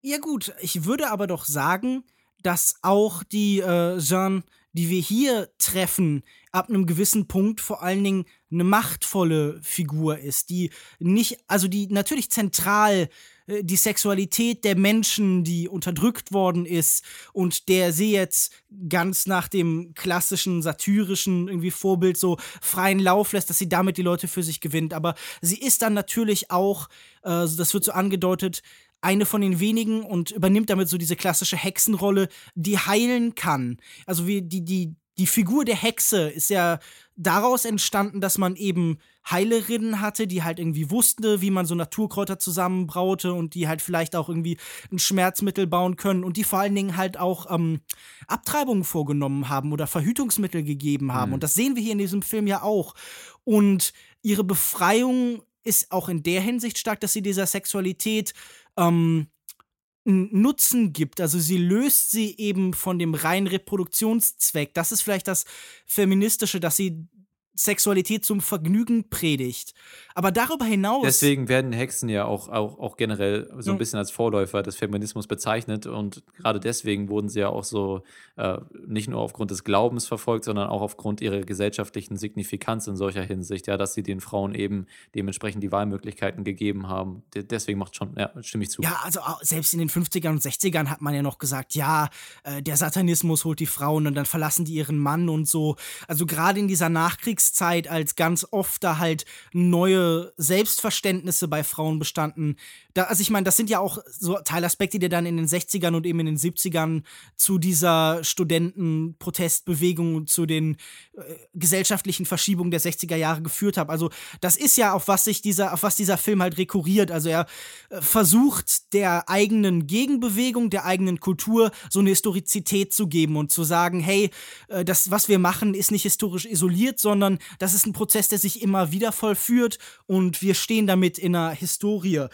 Ja gut, ich würde aber doch sagen, dass auch die äh, Jeanne, die wir hier treffen, ab einem gewissen Punkt vor allen Dingen eine machtvolle Figur ist, die nicht, also die natürlich zentral äh, die Sexualität der Menschen, die unterdrückt worden ist und der sie jetzt ganz nach dem klassischen satyrischen irgendwie Vorbild so freien Lauf lässt, dass sie damit die Leute für sich gewinnt. Aber sie ist dann natürlich auch, äh, das wird so angedeutet, eine von den wenigen und übernimmt damit so diese klassische Hexenrolle, die heilen kann. Also wie die, die, die Figur der Hexe ist ja daraus entstanden, dass man eben Heilerinnen hatte, die halt irgendwie wusste, wie man so Naturkräuter zusammenbraute und die halt vielleicht auch irgendwie ein Schmerzmittel bauen können und die vor allen Dingen halt auch ähm, Abtreibungen vorgenommen haben oder Verhütungsmittel gegeben haben. Mhm. Und das sehen wir hier in diesem Film ja auch. Und ihre Befreiung ist auch in der Hinsicht stark, dass sie dieser Sexualität ähm, Nutzen gibt. Also sie löst sie eben von dem reinen Reproduktionszweck. Das ist vielleicht das Feministische, dass sie Sexualität zum Vergnügen predigt. Aber darüber hinaus. Deswegen werden Hexen ja auch, auch, auch generell so ein bisschen als Vorläufer des Feminismus bezeichnet. Und gerade deswegen wurden sie ja auch so äh, nicht nur aufgrund des Glaubens verfolgt, sondern auch aufgrund ihrer gesellschaftlichen Signifikanz in solcher Hinsicht, ja, dass sie den Frauen eben dementsprechend die Wahlmöglichkeiten gegeben haben. deswegen macht schon, ja, stimme ich zu. Ja, also selbst in den 50ern und 60ern hat man ja noch gesagt, ja, äh, der Satanismus holt die Frauen und dann verlassen die ihren Mann und so. Also gerade in dieser Nachkriegs Nachkriegszeit, als ganz oft da halt neue Selbstverständnisse bei Frauen bestanden. Da, also ich meine, das sind ja auch so Teilaspekte, die dann in den 60ern und eben in den 70ern zu dieser Studentenprotestbewegung und zu den äh, gesellschaftlichen Verschiebungen der 60er Jahre geführt haben. Also das ist ja auf was sich dieser, auf was dieser Film halt rekurriert. Also er äh, versucht der eigenen Gegenbewegung, der eigenen Kultur so eine Historizität zu geben und zu sagen, hey, äh, das, was wir machen, ist nicht historisch isoliert, sondern das ist ein Prozess, der sich immer wieder vollführt und wir stehen damit in einer Historie.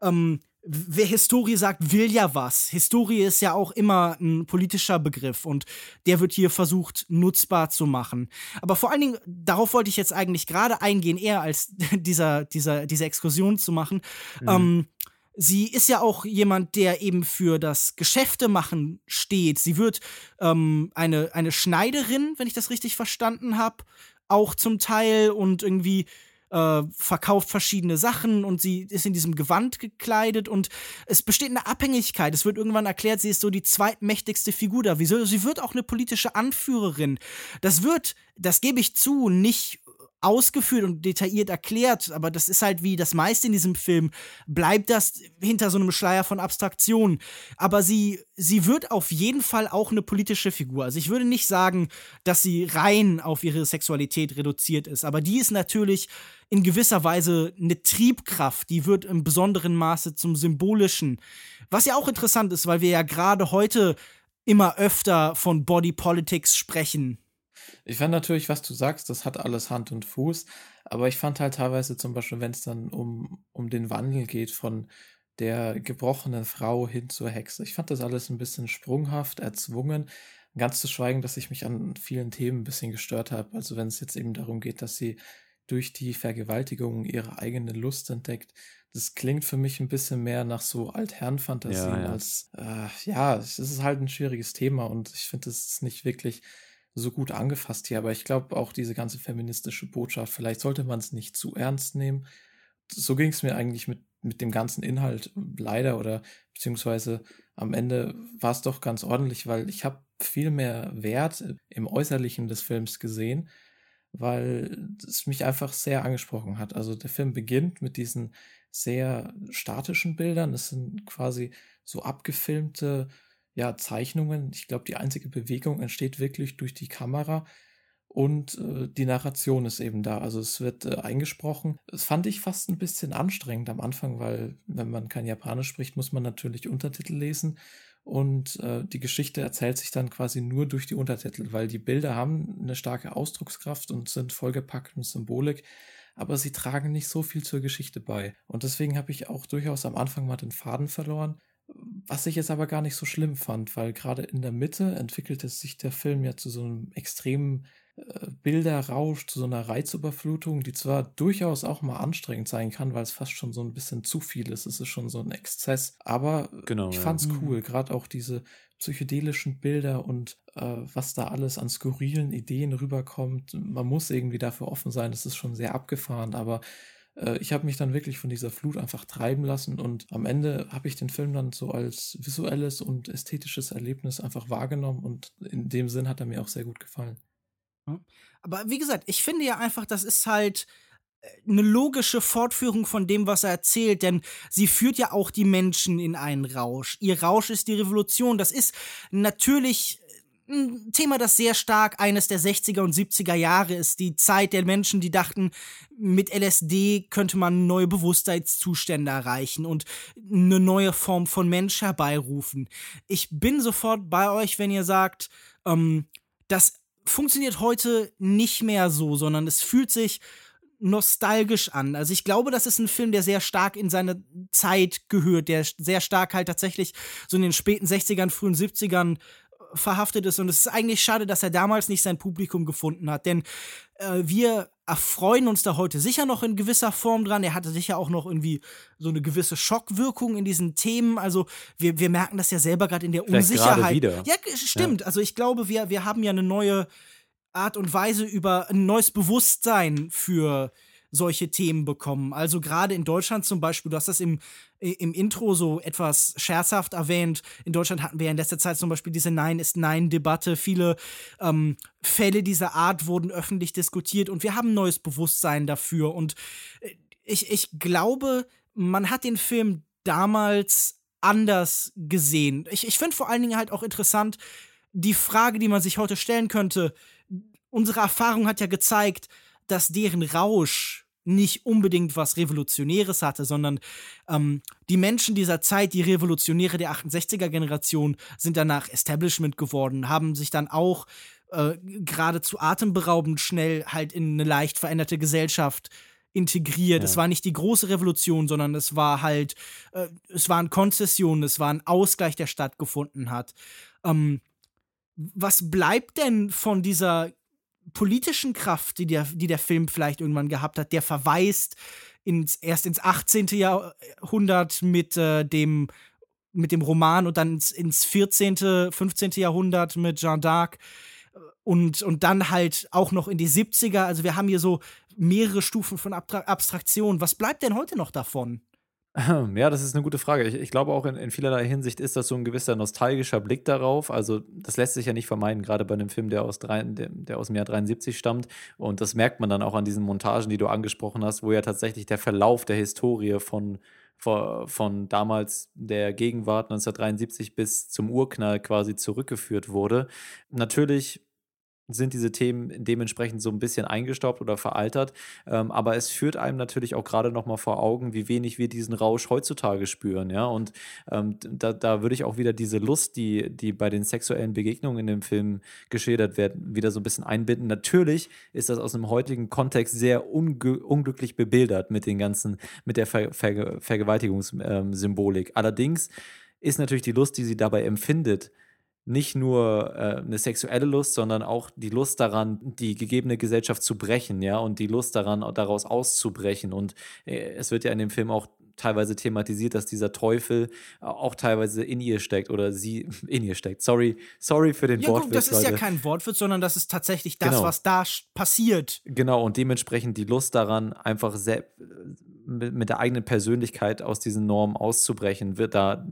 Ähm, wer Historie sagt, will ja was. Historie ist ja auch immer ein politischer Begriff und der wird hier versucht nutzbar zu machen. Aber vor allen Dingen, darauf wollte ich jetzt eigentlich gerade eingehen, eher als dieser, dieser, diese Exkursion zu machen. Mhm. Ähm, sie ist ja auch jemand, der eben für das Geschäftemachen steht. Sie wird ähm, eine, eine Schneiderin, wenn ich das richtig verstanden habe, auch zum Teil und irgendwie äh, verkauft verschiedene Sachen und sie ist in diesem Gewand gekleidet und es besteht eine Abhängigkeit. Es wird irgendwann erklärt, sie ist so die zweitmächtigste Figur da. Wieso? Sie wird auch eine politische Anführerin. Das wird, das gebe ich zu, nicht ausgeführt und detailliert erklärt, aber das ist halt wie das meiste in diesem Film, bleibt das hinter so einem Schleier von Abstraktion. Aber sie, sie wird auf jeden Fall auch eine politische Figur. Also ich würde nicht sagen, dass sie rein auf ihre Sexualität reduziert ist, aber die ist natürlich in gewisser Weise eine Triebkraft, die wird im besonderen Maße zum Symbolischen. Was ja auch interessant ist, weil wir ja gerade heute immer öfter von Body Politics sprechen. Ich fand natürlich, was du sagst, das hat alles Hand und Fuß, aber ich fand halt teilweise zum Beispiel, wenn es dann um, um den Wandel geht von der gebrochenen Frau hin zur Hexe. Ich fand das alles ein bisschen sprunghaft, erzwungen. Ganz zu schweigen, dass ich mich an vielen Themen ein bisschen gestört habe. Also wenn es jetzt eben darum geht, dass sie durch die Vergewaltigung ihre eigene Lust entdeckt. Das klingt für mich ein bisschen mehr nach so Altherrenfantasien ja, ja. als, äh, ja, es ist halt ein schwieriges Thema und ich finde, es ist nicht wirklich so gut angefasst hier, aber ich glaube auch diese ganze feministische Botschaft, vielleicht sollte man es nicht zu ernst nehmen. So ging es mir eigentlich mit, mit dem ganzen Inhalt leider oder beziehungsweise am Ende war es doch ganz ordentlich, weil ich habe viel mehr Wert im Äußerlichen des Films gesehen, weil es mich einfach sehr angesprochen hat. Also der Film beginnt mit diesen sehr statischen Bildern. Es sind quasi so abgefilmte ja, Zeichnungen. Ich glaube, die einzige Bewegung entsteht wirklich durch die Kamera und äh, die Narration ist eben da. Also es wird äh, eingesprochen. Das fand ich fast ein bisschen anstrengend am Anfang, weil wenn man kein Japanisch spricht, muss man natürlich Untertitel lesen und äh, die Geschichte erzählt sich dann quasi nur durch die Untertitel, weil die Bilder haben eine starke Ausdruckskraft und sind vollgepackt mit Symbolik, aber sie tragen nicht so viel zur Geschichte bei. Und deswegen habe ich auch durchaus am Anfang mal den Faden verloren. Was ich jetzt aber gar nicht so schlimm fand, weil gerade in der Mitte entwickelte sich der Film ja zu so einem extremen äh, Bilderrausch, zu so einer Reizüberflutung, die zwar durchaus auch mal anstrengend sein kann, weil es fast schon so ein bisschen zu viel ist. Es ist schon so ein Exzess, aber genau, ich fand's ja. cool, mhm. gerade auch diese psychedelischen Bilder und äh, was da alles an skurrilen Ideen rüberkommt. Man muss irgendwie dafür offen sein, das ist schon sehr abgefahren, aber äh, ich habe mich dann wirklich von dieser Flut einfach treiben lassen und am Ende habe ich den Film dann so als visuelles und ästhetisches Erlebnis einfach wahrgenommen und in dem Sinn hat er mir auch sehr gut gefallen. Aber wie gesagt, ich finde ja einfach, das ist halt eine äh, logische Fortführung von dem, was er erzählt, denn sie führt ja auch die Menschen in einen Rausch. Ihr Rausch ist die Revolution. Das ist natürlich ein Thema, das sehr stark eines der 60er und 70er Jahre ist. Die Zeit der Menschen, die dachten, mit LSD könnte man neue Bewusstseinszustände erreichen und eine neue Form von Mensch herbeirufen. Ich bin sofort bei euch, wenn ihr sagt, ähm, das funktioniert heute nicht mehr so, sondern es fühlt sich nostalgisch an. Also ich glaube, das ist ein Film, der sehr stark in seine Zeit gehört, der sehr stark halt tatsächlich so in den späten 60ern, frühen 70ern verhaftet ist. Und es ist eigentlich schade, dass er damals nicht sein Publikum gefunden hat. Denn äh, wir erfreuen uns da heute sicher noch in gewisser Form dran. Er hatte sicher auch noch irgendwie so eine gewisse Schockwirkung in diesen Themen. Also wir, wir merken das ja selber gerade in der Vielleicht Unsicherheit. Wieder. Ja, stimmt. Ja. Also ich glaube, wir, wir haben ja eine neue Art und Weise über ein neues Bewusstsein für solche Themen bekommen. Also gerade in Deutschland zum Beispiel, du hast das im, im Intro so etwas scherzhaft erwähnt. In Deutschland hatten wir in letzter Zeit zum Beispiel diese Nein ist Nein-Debatte. Viele ähm, Fälle dieser Art wurden öffentlich diskutiert und wir haben neues Bewusstsein dafür. Und äh, ich, ich glaube, man hat den Film damals anders gesehen. Ich, ich finde vor allen Dingen halt auch interessant, die Frage, die man sich heute stellen könnte, unsere Erfahrung hat ja gezeigt, dass deren Rausch nicht unbedingt was Revolutionäres hatte, sondern ähm, die Menschen dieser Zeit, die Revolutionäre der 68er-Generation, sind danach Establishment geworden, haben sich dann auch äh, geradezu atemberaubend schnell halt in eine leicht veränderte Gesellschaft integriert. Ja. Es war nicht die große Revolution, sondern es war halt, äh, es waren Konzessionen, es war ein Ausgleich, der stattgefunden hat. Ähm, was bleibt denn von dieser politischen Kraft, die der, die der Film vielleicht irgendwann gehabt hat, der verweist ins, erst ins 18. Jahrhundert mit äh, dem mit dem Roman und dann ins, ins 14., 15. Jahrhundert mit Jeanne d'Arc und, und dann halt auch noch in die 70er. Also wir haben hier so mehrere Stufen von Abstraktion. Was bleibt denn heute noch davon? Ja, das ist eine gute Frage. Ich, ich glaube auch in, in, vielerlei Hinsicht ist das so ein gewisser nostalgischer Blick darauf. Also, das lässt sich ja nicht vermeiden, gerade bei einem Film, der aus, drei, der, der aus dem Jahr 73 stammt. Und das merkt man dann auch an diesen Montagen, die du angesprochen hast, wo ja tatsächlich der Verlauf der Historie von, von damals der Gegenwart 1973 bis zum Urknall quasi zurückgeführt wurde. Natürlich sind diese Themen dementsprechend so ein bisschen eingestaubt oder veraltert. Ähm, aber es führt einem natürlich auch gerade noch mal vor Augen, wie wenig wir diesen Rausch heutzutage spüren. Ja? Und ähm, da, da würde ich auch wieder diese Lust, die, die bei den sexuellen Begegnungen in dem Film geschildert wird, wieder so ein bisschen einbinden. Natürlich ist das aus einem heutigen Kontext sehr unglücklich bebildert mit den ganzen, mit der Ver Ver Vergewaltigungssymbolik. Ähm, Allerdings ist natürlich die Lust, die sie dabei empfindet, nicht nur äh, eine sexuelle Lust, sondern auch die Lust daran, die gegebene Gesellschaft zu brechen, ja, und die Lust daran, daraus auszubrechen. Und äh, es wird ja in dem Film auch teilweise thematisiert, dass dieser Teufel auch teilweise in ihr steckt oder sie in ihr steckt. Sorry, sorry für den ja, Wortwitz. Guck, das ist Leute. ja kein Wortwitz, sondern das ist tatsächlich das, genau. was da passiert. Genau, und dementsprechend die Lust daran, einfach mit der eigenen Persönlichkeit aus diesen Normen auszubrechen, wird da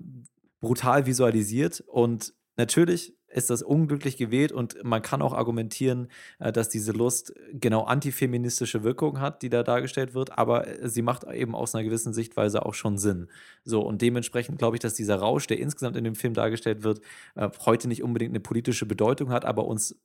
brutal visualisiert und Natürlich ist das unglücklich gewählt und man kann auch argumentieren, äh, dass diese Lust genau antifeministische Wirkung hat, die da dargestellt wird, aber äh, sie macht eben aus einer gewissen Sichtweise auch schon Sinn. So und dementsprechend glaube ich, dass dieser Rausch, der insgesamt in dem Film dargestellt wird, äh, heute nicht unbedingt eine politische Bedeutung hat, aber uns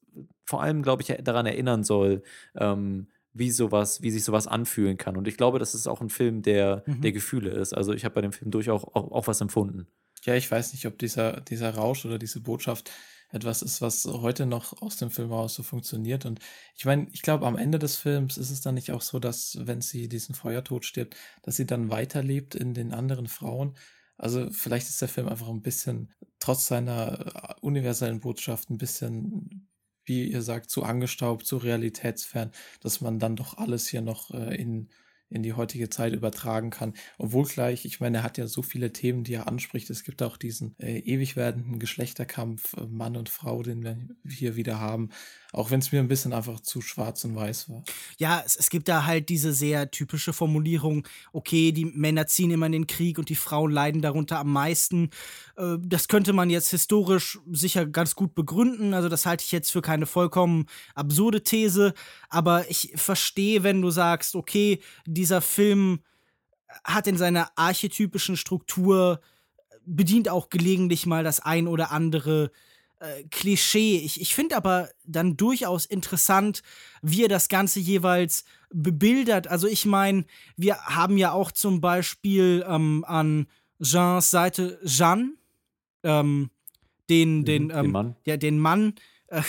vor allem, glaube ich, daran erinnern soll, ähm, wie sowas, wie sich sowas anfühlen kann. Und ich glaube, das ist auch ein Film, der, mhm. der Gefühle ist. Also ich habe bei dem Film durchaus auch, auch was empfunden. Ja, ich weiß nicht, ob dieser, dieser Rausch oder diese Botschaft etwas ist, was heute noch aus dem Film raus so funktioniert. Und ich meine, ich glaube, am Ende des Films ist es dann nicht auch so, dass, wenn sie diesen Feuertod stirbt, dass sie dann weiterlebt in den anderen Frauen. Also vielleicht ist der Film einfach ein bisschen, trotz seiner universellen Botschaft, ein bisschen, wie ihr sagt, zu angestaubt, zu realitätsfern, dass man dann doch alles hier noch äh, in in die heutige Zeit übertragen kann. Obwohl gleich, ich meine, er hat ja so viele Themen, die er anspricht. Es gibt auch diesen äh, ewig werdenden Geschlechterkampf, äh, Mann und Frau, den wir hier wieder haben. Auch wenn es mir ein bisschen einfach zu schwarz und weiß war. Ja, es, es gibt da halt diese sehr typische Formulierung, okay, die Männer ziehen immer in den Krieg und die Frauen leiden darunter am meisten. Äh, das könnte man jetzt historisch sicher ganz gut begründen. Also das halte ich jetzt für keine vollkommen absurde These. Aber ich verstehe, wenn du sagst, okay, dieser Film hat in seiner archetypischen Struktur bedient auch gelegentlich mal das ein oder andere äh, Klischee. Ich, ich finde aber dann durchaus interessant, wie er das Ganze jeweils bebildert. Also ich meine, wir haben ja auch zum Beispiel ähm, an Jeans Seite Jeanne, ähm, den, mhm, den, ähm, den Mann, ja, den Mann äh,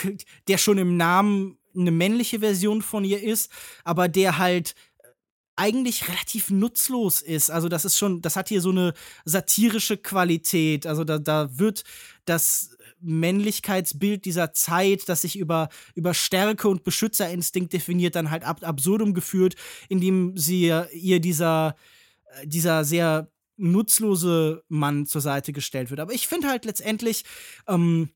der schon im Namen eine männliche Version von ihr ist, aber der halt eigentlich relativ nutzlos ist. Also das ist schon, das hat hier so eine satirische Qualität. Also da, da wird das Männlichkeitsbild dieser Zeit, das sich über, über Stärke und Beschützerinstinkt definiert, dann halt ab absurdum geführt, indem sie ihr dieser, äh, dieser sehr nutzlose Mann zur Seite gestellt wird. Aber ich finde halt letztendlich, ähm,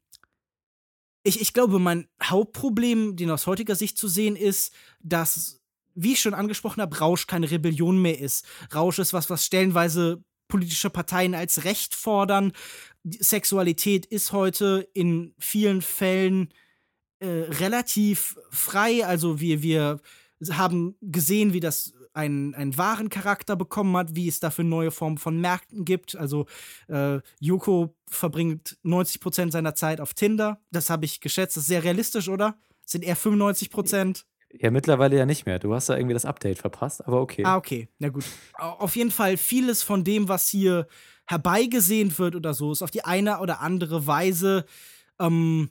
ich, ich glaube, mein Hauptproblem, den aus heutiger Sicht zu sehen, ist, dass wie ich schon angesprochen habe, Rausch keine Rebellion mehr ist. Rausch ist was, was stellenweise politische Parteien als Recht fordern. Sexualität ist heute in vielen Fällen äh, relativ frei. Also wir, wir haben gesehen, wie das einen, einen wahren Charakter bekommen hat, wie es dafür neue Formen von Märkten gibt. Also äh, Yoko verbringt 90% seiner Zeit auf Tinder. Das habe ich geschätzt. Das ist sehr realistisch, oder? sind eher 95 Prozent. Ja, mittlerweile ja nicht mehr. Du hast da irgendwie das Update verpasst, aber okay. Ah, okay. Na gut. Auf jeden Fall vieles von dem, was hier herbeigesehen wird oder so, ist auf die eine oder andere Weise ähm,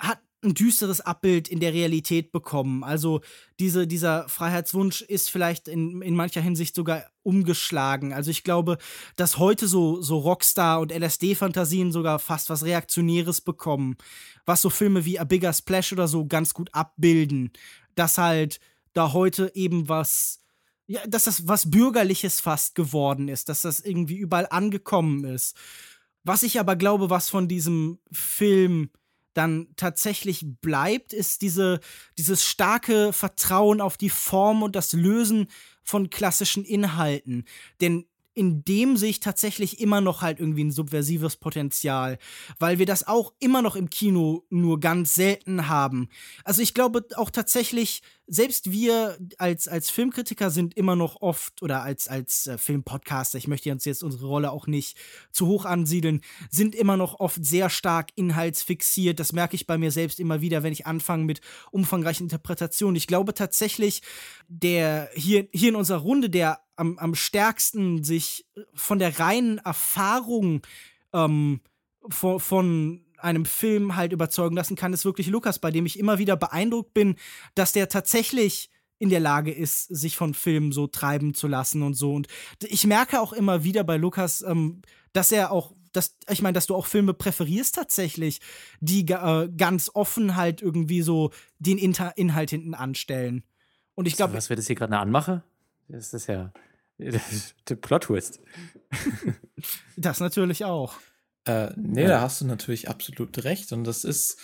hat ein düsteres Abbild in der Realität bekommen. Also diese, dieser Freiheitswunsch ist vielleicht in, in mancher Hinsicht sogar umgeschlagen. Also ich glaube, dass heute so, so Rockstar- und LSD-Fantasien sogar fast was Reaktionäres bekommen, was so Filme wie A Bigger Splash oder so ganz gut abbilden. Dass halt da heute eben was, ja, dass das was Bürgerliches fast geworden ist, dass das irgendwie überall angekommen ist. Was ich aber glaube, was von diesem Film dann tatsächlich bleibt, ist diese, dieses starke Vertrauen auf die Form und das Lösen von klassischen Inhalten. Denn in dem sehe ich tatsächlich immer noch halt irgendwie ein subversives Potenzial, weil wir das auch immer noch im Kino nur ganz selten haben. Also ich glaube auch tatsächlich, selbst wir als, als Filmkritiker sind immer noch oft oder als, als äh, Filmpodcaster, ich möchte uns jetzt unsere Rolle auch nicht zu hoch ansiedeln, sind immer noch oft sehr stark inhaltsfixiert. Das merke ich bei mir selbst immer wieder, wenn ich anfange mit umfangreichen Interpretationen. Ich glaube tatsächlich, der hier, hier in unserer Runde, der am, am stärksten sich von der reinen Erfahrung ähm, von, von einem Film halt überzeugen lassen kann, ist wirklich Lukas, bei dem ich immer wieder beeindruckt bin, dass der tatsächlich in der Lage ist, sich von Filmen so treiben zu lassen und so. Und ich merke auch immer wieder bei Lukas, ähm, dass er auch, dass, ich meine, dass du auch Filme präferierst tatsächlich, die äh, ganz offen halt irgendwie so den Inter Inhalt hinten anstellen. Und ich glaube. Was wird das hier gerade anmache? Das ist ja der Plot-Twist. das natürlich auch. Äh, nee, ja. da hast du natürlich absolut recht. Und das ist,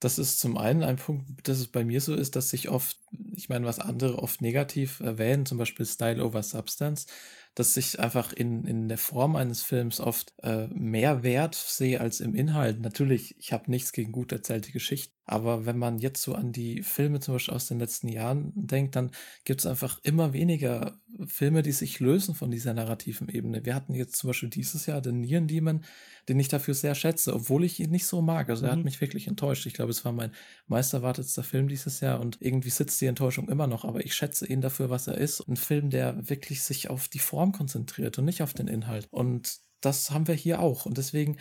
das ist zum einen ein Punkt, dass es bei mir so ist, dass ich oft, ich meine, was andere oft negativ erwähnen, zum Beispiel Style over Substance, dass ich einfach in, in der Form eines Films oft äh, mehr Wert sehe als im Inhalt. Natürlich, ich habe nichts gegen gut erzählte Geschichten, aber wenn man jetzt so an die Filme zum Beispiel aus den letzten Jahren denkt, dann gibt es einfach immer weniger Filme, die sich lösen von dieser narrativen Ebene. Wir hatten jetzt zum Beispiel dieses Jahr den Nieren Demon, den ich dafür sehr schätze, obwohl ich ihn nicht so mag. Also er hat mhm. mich wirklich enttäuscht. Ich glaube, es war mein meisterwartetster Film dieses Jahr und irgendwie sitzt die Enttäuschung immer noch, aber ich schätze ihn dafür, was er ist. Ein Film, der wirklich sich auf die Form konzentriert und nicht auf den Inhalt. Und das haben wir hier auch. Und deswegen,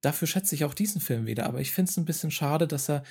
dafür schätze ich auch diesen Film wieder. Aber ich finde es ein bisschen schade, dass er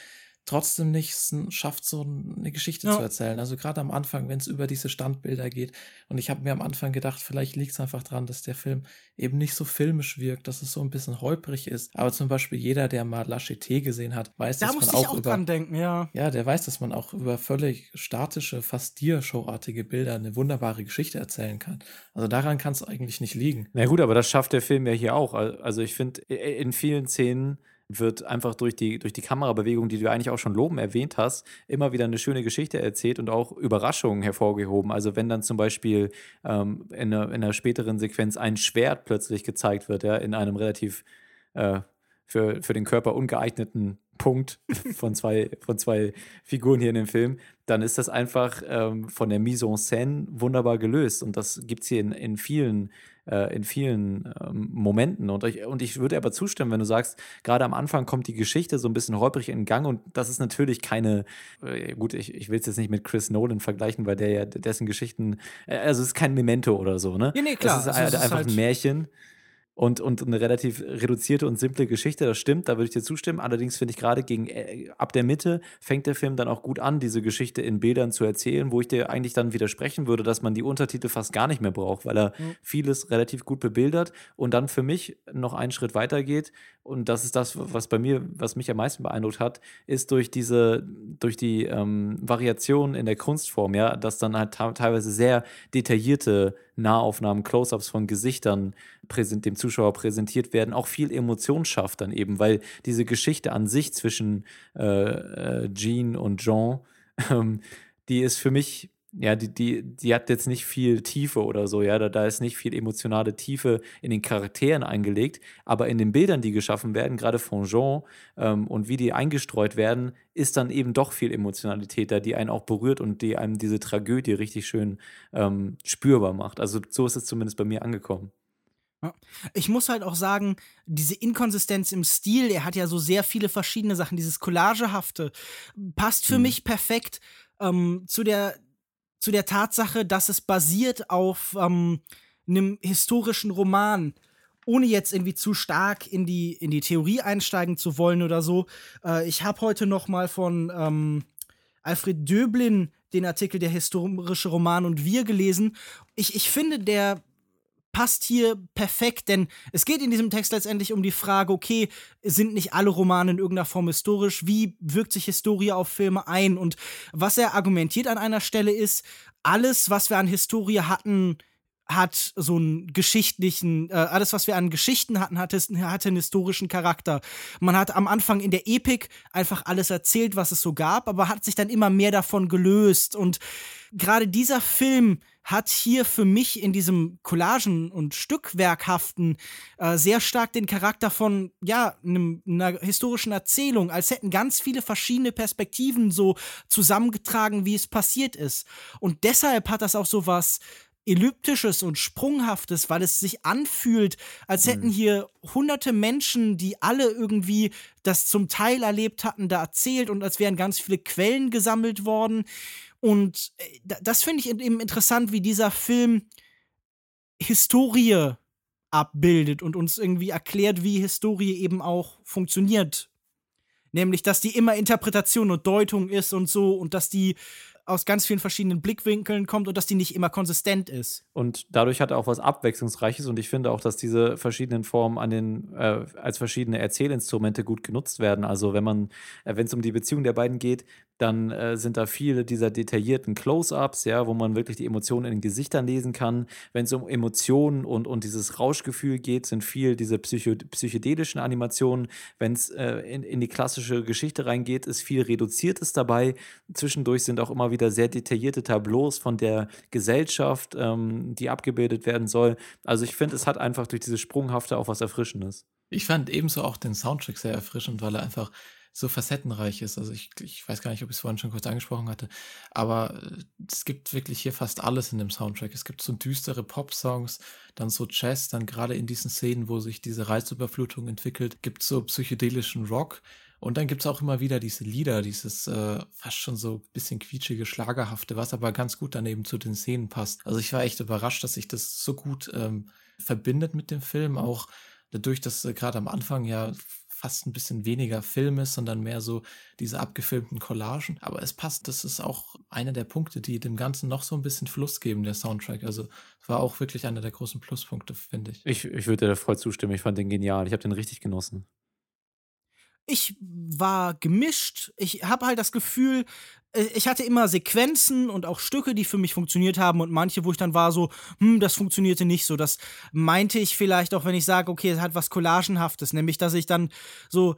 trotzdem nicht schafft, so eine Geschichte ja. zu erzählen. Also gerade am Anfang, wenn es über diese Standbilder geht. Und ich habe mir am Anfang gedacht, vielleicht liegt es einfach daran, dass der Film eben nicht so filmisch wirkt, dass es so ein bisschen holprig ist. Aber zum Beispiel jeder, der mal La gesehen hat, weiß, da dass man auch, auch über, dran denken, ja. Ja, der weiß, dass man auch über völlig statische, fast Dia-Showartige Bilder eine wunderbare Geschichte erzählen kann. Also daran kann es eigentlich nicht liegen. Na gut, aber das schafft der Film ja hier auch. Also ich finde, in vielen Szenen wird einfach durch die, durch die Kamerabewegung, die du eigentlich auch schon loben erwähnt hast, immer wieder eine schöne Geschichte erzählt und auch Überraschungen hervorgehoben. Also wenn dann zum Beispiel ähm, in, einer, in, einer, späteren Sequenz ein Schwert plötzlich gezeigt wird, ja, in einem relativ äh, für, für den Körper ungeeigneten Punkt von zwei, von zwei Figuren hier in dem Film, dann ist das einfach ähm, von der Mise en scène wunderbar gelöst. Und das gibt es hier in, in vielen äh, in vielen ähm, Momenten. Und ich, und ich würde aber zustimmen, wenn du sagst, gerade am Anfang kommt die Geschichte so ein bisschen holprig in Gang und das ist natürlich keine, äh, gut, ich, ich will es jetzt nicht mit Chris Nolan vergleichen, weil der ja dessen Geschichten, äh, also es ist kein Memento oder so, ne? Ja, nee, klar. Das ist, also, einfach halt ein Märchen und, und eine relativ reduzierte und simple Geschichte, das stimmt, da würde ich dir zustimmen. Allerdings finde ich gerade gegen äh, ab der Mitte fängt der Film dann auch gut an, diese Geschichte in Bildern zu erzählen, wo ich dir eigentlich dann widersprechen würde, dass man die Untertitel fast gar nicht mehr braucht, weil er mhm. vieles relativ gut bebildert und dann für mich noch einen Schritt weiter geht. Und das ist das, was bei mir, was mich am meisten beeindruckt hat, ist durch diese, durch die ähm, Variation in der Kunstform, ja, dass dann halt teilweise sehr detaillierte Nahaufnahmen, Close-ups von Gesichtern präsent, dem Zuschauer präsentiert werden, auch viel Emotion schafft dann eben, weil diese Geschichte an sich zwischen äh, äh, Jean und Jean, ähm, die ist für mich ja, die, die, die hat jetzt nicht viel Tiefe oder so, ja, da, da ist nicht viel emotionale Tiefe in den Charakteren eingelegt, aber in den Bildern, die geschaffen werden, gerade von Jean ähm, und wie die eingestreut werden, ist dann eben doch viel Emotionalität da, die einen auch berührt und die einem diese Tragödie richtig schön ähm, spürbar macht. Also so ist es zumindest bei mir angekommen. Ich muss halt auch sagen, diese Inkonsistenz im Stil, er hat ja so sehr viele verschiedene Sachen, dieses Collagehafte, passt für mhm. mich perfekt ähm, zu der zu der Tatsache, dass es basiert auf ähm, einem historischen Roman. ohne jetzt irgendwie zu stark in die, in die Theorie einsteigen zu wollen oder so, äh, ich habe heute noch mal von ähm, Alfred Döblin den Artikel Der historische Roman und wir gelesen. Ich, ich finde, der passt hier perfekt, denn es geht in diesem Text letztendlich um die Frage, okay, sind nicht alle Romane in irgendeiner Form historisch? Wie wirkt sich Historie auf Filme ein? Und was er argumentiert an einer Stelle ist, alles, was wir an Historie hatten, hat so einen geschichtlichen, äh, alles, was wir an Geschichten hatten, hatte, hatte einen historischen Charakter. Man hat am Anfang in der Epik einfach alles erzählt, was es so gab, aber hat sich dann immer mehr davon gelöst. Und gerade dieser Film hat hier für mich in diesem Collagen- und Stückwerkhaften äh, sehr stark den Charakter von, ja, einem, einer historischen Erzählung, als hätten ganz viele verschiedene Perspektiven so zusammengetragen, wie es passiert ist. Und deshalb hat das auch so was Elliptisches und Sprunghaftes, weil es sich anfühlt, als mhm. hätten hier hunderte Menschen, die alle irgendwie das zum Teil erlebt hatten, da erzählt und als wären ganz viele Quellen gesammelt worden. Und äh, das finde ich eben interessant, wie dieser Film Historie abbildet und uns irgendwie erklärt, wie Historie eben auch funktioniert. Nämlich, dass die immer Interpretation und Deutung ist und so und dass die aus ganz vielen verschiedenen Blickwinkeln kommt und dass die nicht immer konsistent ist. Und dadurch hat er auch was Abwechslungsreiches und ich finde auch, dass diese verschiedenen Formen an den, äh, als verschiedene Erzählinstrumente gut genutzt werden. Also wenn man, äh, wenn es um die Beziehung der beiden geht, dann äh, sind da viele dieser detaillierten Close-ups, ja, wo man wirklich die Emotionen in den Gesichtern lesen kann. Wenn es um Emotionen und, und dieses Rauschgefühl geht, sind viel diese psycho psychedelischen Animationen. Wenn es äh, in, in die klassische Geschichte reingeht, ist viel Reduziertes dabei. Zwischendurch sind auch immer wieder sehr detaillierte Tableaus von der Gesellschaft, ähm, die abgebildet werden soll. Also ich finde, es hat einfach durch diese Sprunghafte auch was Erfrischendes. Ich fand ebenso auch den Soundtrack sehr erfrischend, weil er einfach so facettenreich ist. Also ich, ich weiß gar nicht, ob ich es vorhin schon kurz angesprochen hatte, aber äh, es gibt wirklich hier fast alles in dem Soundtrack. Es gibt so düstere Pop-Songs, dann so Jazz, dann gerade in diesen Szenen, wo sich diese Reizüberflutung entwickelt, gibt so psychedelischen Rock. Und dann gibt es auch immer wieder diese Lieder, dieses äh, fast schon so bisschen quietschige, schlagerhafte, was aber ganz gut daneben zu den Szenen passt. Also ich war echt überrascht, dass sich das so gut ähm, verbindet mit dem Film, auch dadurch, dass äh, gerade am Anfang ja fast ein bisschen weniger Film ist, sondern mehr so diese abgefilmten Collagen. Aber es passt, das ist auch einer der Punkte, die dem Ganzen noch so ein bisschen Fluss geben, der Soundtrack. Also es war auch wirklich einer der großen Pluspunkte, finde ich. ich. Ich würde dir voll zustimmen. Ich fand den genial. Ich habe den richtig genossen ich war gemischt. Ich habe halt das Gefühl, ich hatte immer Sequenzen und auch Stücke, die für mich funktioniert haben und manche, wo ich dann war so, hm, das funktionierte nicht so. Das meinte ich vielleicht auch, wenn ich sage, okay, es hat was Collagenhaftes, nämlich, dass ich dann so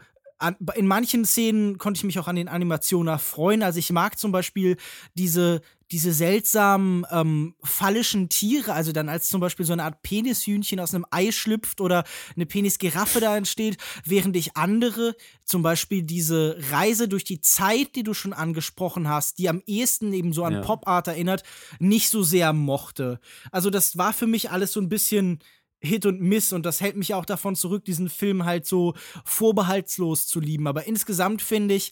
in manchen Szenen konnte ich mich auch an den Animationen erfreuen. Also ich mag zum Beispiel diese diese seltsamen ähm, phallischen Tiere, also dann als zum Beispiel so eine Art Penishühnchen aus einem Ei schlüpft oder eine Penisgiraffe da entsteht, während ich andere, zum Beispiel diese Reise durch die Zeit, die du schon angesprochen hast, die am ehesten eben so an ja. Pop Art erinnert, nicht so sehr mochte. Also das war für mich alles so ein bisschen Hit und Miss und das hält mich auch davon zurück, diesen Film halt so vorbehaltslos zu lieben. Aber insgesamt finde ich,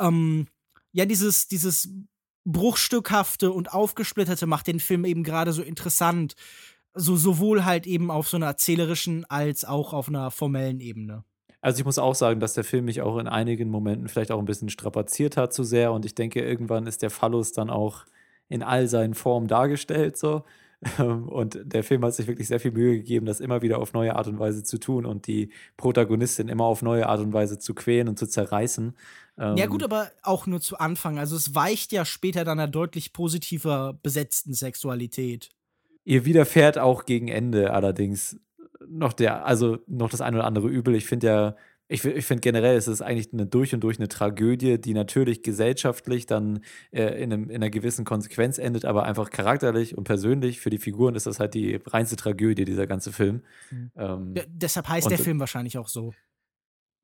ähm, ja, dieses, dieses Bruchstückhafte und aufgesplitterte macht den Film eben gerade so interessant. So, sowohl halt eben auf so einer erzählerischen als auch auf einer formellen Ebene. Also ich muss auch sagen, dass der Film mich auch in einigen Momenten vielleicht auch ein bisschen strapaziert hat zu sehr und ich denke, irgendwann ist der Phallus dann auch in all seinen Formen dargestellt so. Und der Film hat sich wirklich sehr viel Mühe gegeben, das immer wieder auf neue Art und Weise zu tun und die Protagonistin immer auf neue Art und Weise zu quälen und zu zerreißen. Ja, gut, ähm, aber auch nur zu Anfang. Also, es weicht ja später dann einer deutlich positiver besetzten Sexualität. Ihr widerfährt auch gegen Ende allerdings noch der, also noch das eine oder andere Übel. Ich finde ja, ich, ich finde generell ist es eigentlich eine durch und durch eine Tragödie, die natürlich gesellschaftlich dann äh, in, einem, in einer gewissen Konsequenz endet, aber einfach charakterlich und persönlich für die Figuren ist das halt die reinste Tragödie, dieser ganze Film. Mhm. Ähm, ja, deshalb heißt der Film wahrscheinlich auch so.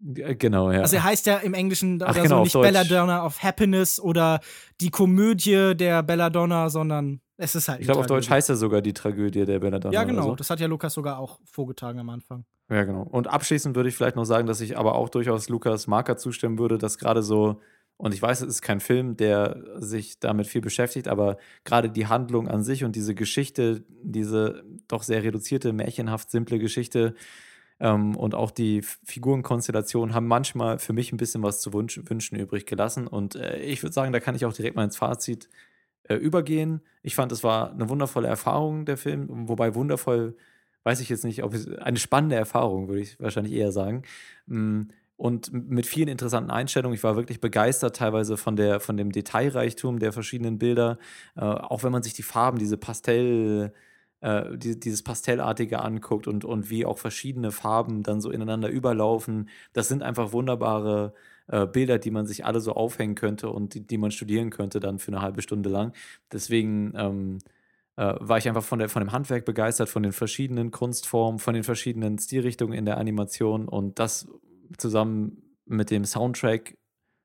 Genau, ja. Also er heißt ja im Englischen Ach, genau, so nicht Belladonna of Happiness oder die Komödie der Belladonna, sondern es ist halt. Ich glaube, auf Deutsch heißt er sogar die Tragödie der Belladonna. Ja, genau. So. Das hat ja Lukas sogar auch vorgetragen am Anfang. Ja, genau. Und abschließend würde ich vielleicht noch sagen, dass ich aber auch durchaus Lukas Marker zustimmen würde, dass gerade so, und ich weiß, es ist kein Film, der sich damit viel beschäftigt, aber gerade die Handlung an sich und diese Geschichte, diese doch sehr reduzierte, märchenhaft simple Geschichte, Ähm, und auch die Figurenkonstellationen haben manchmal für mich ein bisschen was zu wünsch wünschen übrig gelassen. Und äh, ich würde sagen, da kann ich auch direkt mal ins Fazit äh, übergehen. Ich fand, es war eine wundervolle Erfahrung, der Film. Wobei wundervoll, weiß ich jetzt nicht, ob es eine spannende Erfahrung, würde ich wahrscheinlich eher sagen. Mm, und mit vielen interessanten Einstellungen. Ich war wirklich begeistert teilweise von, der, von dem Detailreichtum der verschiedenen Bilder. Äh, auch wenn man sich die Farben, diese Pastell äh, die, dieses Pastellartige anguckt und, und wie auch verschiedene Farben dann so ineinander überlaufen. Das sind einfach wunderbare äh, Bilder, die man sich alle so aufhängen könnte und die, die man studieren könnte dann für eine halbe Stunde lang. Deswegen ähm, äh, war ich einfach von, der, von dem Handwerk begeistert, von den verschiedenen Kunstformen, von den verschiedenen Stilrichtungen in der Animation und das zusammen mit dem Soundtrack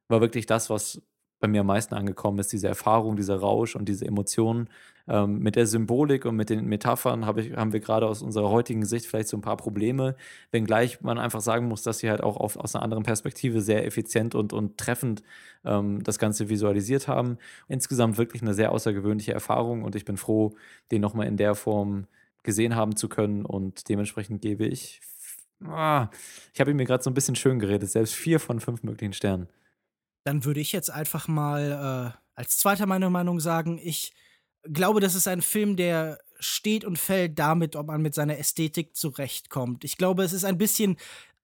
war wirklich das, was bei mir am meisten angekommen ist, diese Erfahrung, dieser Rausch und diese Emotionen. Ähm, mit der Symbolik und mit den Metaphern hab ich, haben wir gerade aus unserer heutigen Sicht vielleicht so ein paar Probleme, wenngleich man einfach sagen muss, dass sie halt auch auf, aus einer anderen Perspektive sehr effizient und, und treffend ähm, das Ganze visualisiert haben. Insgesamt wirklich eine sehr außergewöhnliche Erfahrung und ich bin froh, den nochmal in der Form gesehen haben zu können und dementsprechend gebe ich, ah, ich habe ihn mir gerade so ein bisschen schön geredet, selbst vier von fünf möglichen Sternen. Dann würde ich jetzt einfach mal äh, als zweiter meine Meinung sagen, ich glaube, das ist ein Film, der steht und fällt damit, ob man mit seiner Ästhetik zurechtkommt. Ich glaube, es ist ein bisschen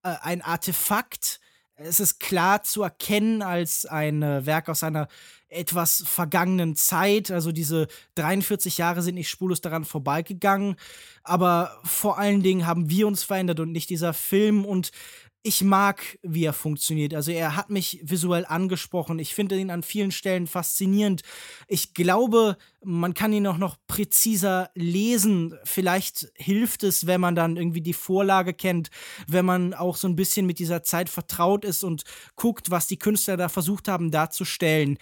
äh, ein Artefakt. Es ist klar zu erkennen als ein äh, Werk aus einer etwas vergangenen Zeit. Also diese 43 Jahre sind nicht spurlos daran vorbeigegangen. Aber vor allen Dingen haben wir uns verändert und nicht dieser Film. Und ich mag, wie er funktioniert. Also er hat mich visuell angesprochen. Ich finde ihn an vielen Stellen faszinierend. Ich glaube, man kann ihn auch noch präziser lesen. Vielleicht hilft es, wenn man dann irgendwie die Vorlage kennt, wenn man auch so ein bisschen mit dieser Zeit vertraut ist und guckt, was die Künstler da versucht haben darzustellen.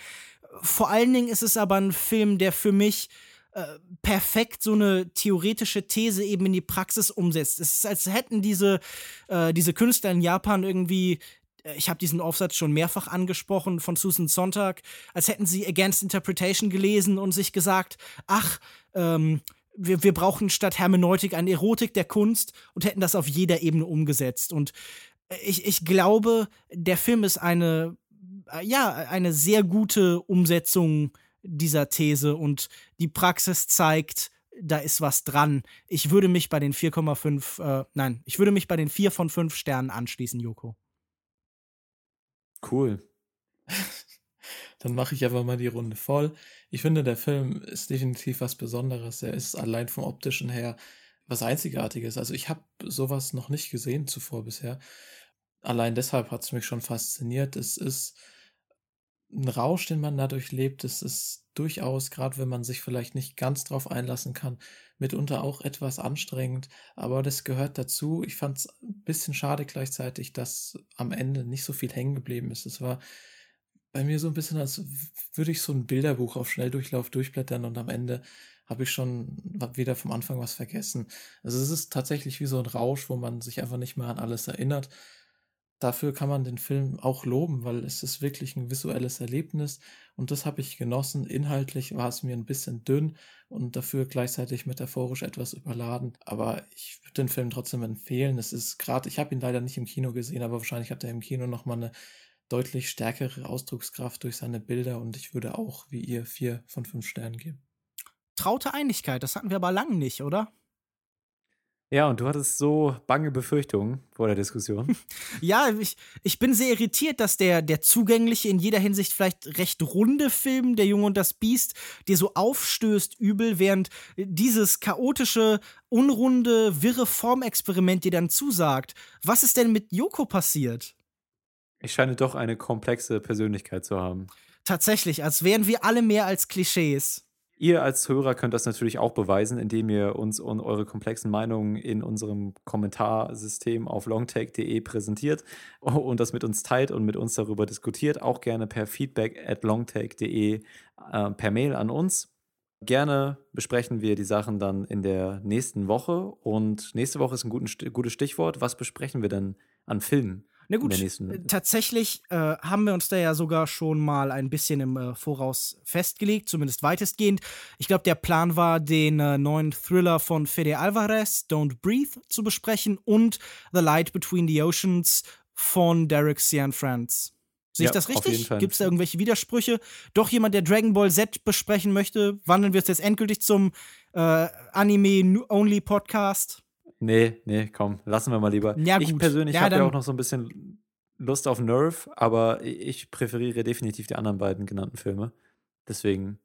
Vor allen Dingen ist es aber ein Film, der für mich äh, perfekt so eine theoretische These eben in die Praxis umsetzt. Es ist, als hätten diese, äh, diese Künstler in Japan irgendwie äh, ich habe diesen Aufsatz schon mehrfach angesprochen von Susan Sontag, als hätten sie Against Interpretation gelesen und sich gesagt, ach, ähm, wir, wir brauchen statt Hermeneutik eine Erotik der Kunst und hätten das auf jeder Ebene umgesetzt. Und ich, ich glaube, der Film ist eine, ja, eine sehr gute Umsetzung dieser These und die Praxis zeigt, da ist was dran. Ich würde mich bei den 4,5, äh, nein, ich würde mich bei den 4 von 5 Sternen anschließen, Joko. Cool. Dann mache ich einfach mal die Runde voll. Ich finde, der Film ist definitiv was Besonderes. Er ist allein vom optischen her was Einzigartiges. Also ich habe sowas noch nicht gesehen zuvor bisher. Allein deshalb hat es mich schon fasziniert. Es ist ein Rausch, den man dadurch lebt. Es ist durchaus, gerade wenn man sich vielleicht nicht ganz drauf einlassen kann, mitunter auch etwas anstrengend, aber das gehört dazu. Ich fand es ein bisschen schade gleichzeitig, dass am Ende nicht so viel hängen geblieben ist. Es war bei mir so ein bisschen, als würde ich so ein Bilderbuch auf Schnelldurchlauf durchblättern und am Ende habe ich schon wieder vom Anfang was vergessen. Also es ist tatsächlich wie so ein Rausch, wo man sich einfach nicht mehr an alles erinnert dafür kann man den Film auch loben, weil es ist wirklich ein visuelles Erlebnis und das habe ich genossen. Inhaltlich war es mir ein bisschen dünn und dafür gleichzeitig metaphorisch etwas überladen, aber ich würde den Film trotzdem empfehlen. Es ist gerade, ich habe ihn leider nicht im Kino gesehen, aber wahrscheinlich hat er im Kino nochmal eine deutlich stärkere Ausdruckskraft durch seine Bilder und ich würde auch wie ihr vier von fünf Sternen geben. Traute Einigkeit, das hatten wir aber lang nicht, oder? Ja, und du hattest so bange Befürchtungen vor der Diskussion. ja, ich, ich bin sehr irritiert, dass der, der zugängliche, in jeder Hinsicht vielleicht recht runde Film, Der Junge und das Biest, dir so aufstößt übel, während dieses chaotische, unrunde, wirre Formexperiment dir dann zusagt. Was ist denn mit Yoko passiert? Ich scheine doch eine komplexe Persönlichkeit zu haben. Tatsächlich, als wären wir alle mehr als Klischees. Ihr als Hörer könnt das natürlich auch beweisen, indem ihr uns und eure komplexen Meinungen in unserem Kommentarsystem auf longtake.de präsentiert und das mit uns teilt und mit uns darüber diskutiert. Auch gerne per feedback at longtake.de äh, per Mail an uns. Gerne besprechen wir die Sachen dann in der nächsten Woche. Und nächste Woche ist ein gutes Stichwort. Was besprechen wir denn an Filmen? Na gut, äh, tatsächlich äh, haben wir uns da ja sogar schon mal ein bisschen im äh, Voraus festgelegt, zumindest weitestgehend. Ich glaube, der Plan war, den äh, neuen Thriller von Fede Alvarez, Don't Breathe, zu besprechen und The Light Between the Oceans von Derek Cianfrance. Sehe ich Ja, das richtig? Gibt es da irgendwelche Widersprüche? Doch jemand, der Dragon Ball Z besprechen möchte, wandeln wir es jetzt endgültig zum äh, Anime-Only-Podcast? Nee, nee, komm, lassen wir mal lieber. Ja, ich persönlich Ja, habe ja auch noch so ein bisschen Lust auf Nerve, aber ich präferiere definitiv die anderen beiden genannten Filme. Deswegen,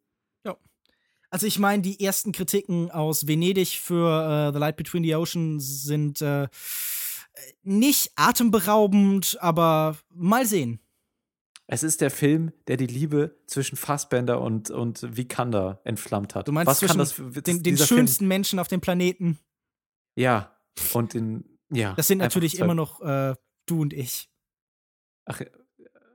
Also ich meine, die ersten Kritiken aus Venedig für äh, The Light Between the Oceans sind äh, nicht atemberaubend, aber mal sehen. es ist der Film, der die Liebe zwischen Fassbender und, und Vikander entflammt hat. Du meinst Was zwischen kann das für, Den, den schönsten Menschen auf dem Planeten. Ja, und den, ja. Das sind natürlich immer noch äh, du und ich. Ach,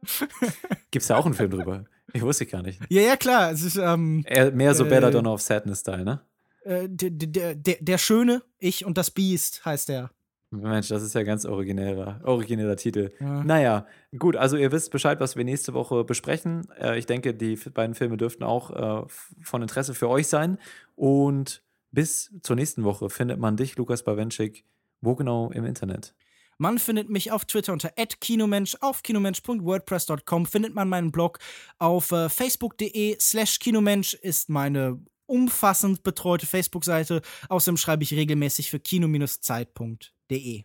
gibt's da auch einen Film drüber? Ich wusste gar nicht. Ja, ja, klar. Es ist ähm, mehr so Äh, Belladonna of Sadness-Style, ne? äh, der, der, der, der Schöne, ich und das Biest heißt er. Mensch, das ist ja ganz originärer, origineller Titel. Ja. Naja, gut, also ihr wisst Bescheid, was wir nächste Woche besprechen. Äh, ich denke, die beiden Filme dürften auch äh, von Interesse für euch sein. Und bis zur nächsten Woche findet man dich, Lukas Bawenschik, wo genau im Internet? Man findet mich auf Twitter unter @kinomensch, auf kinomensch.wordpress.com findet man meinen Blog auf äh, facebook.de slash kinomensch ist meine umfassend betreute Facebook-Seite. Außerdem schreibe ich regelmäßig für kino-zeit.de.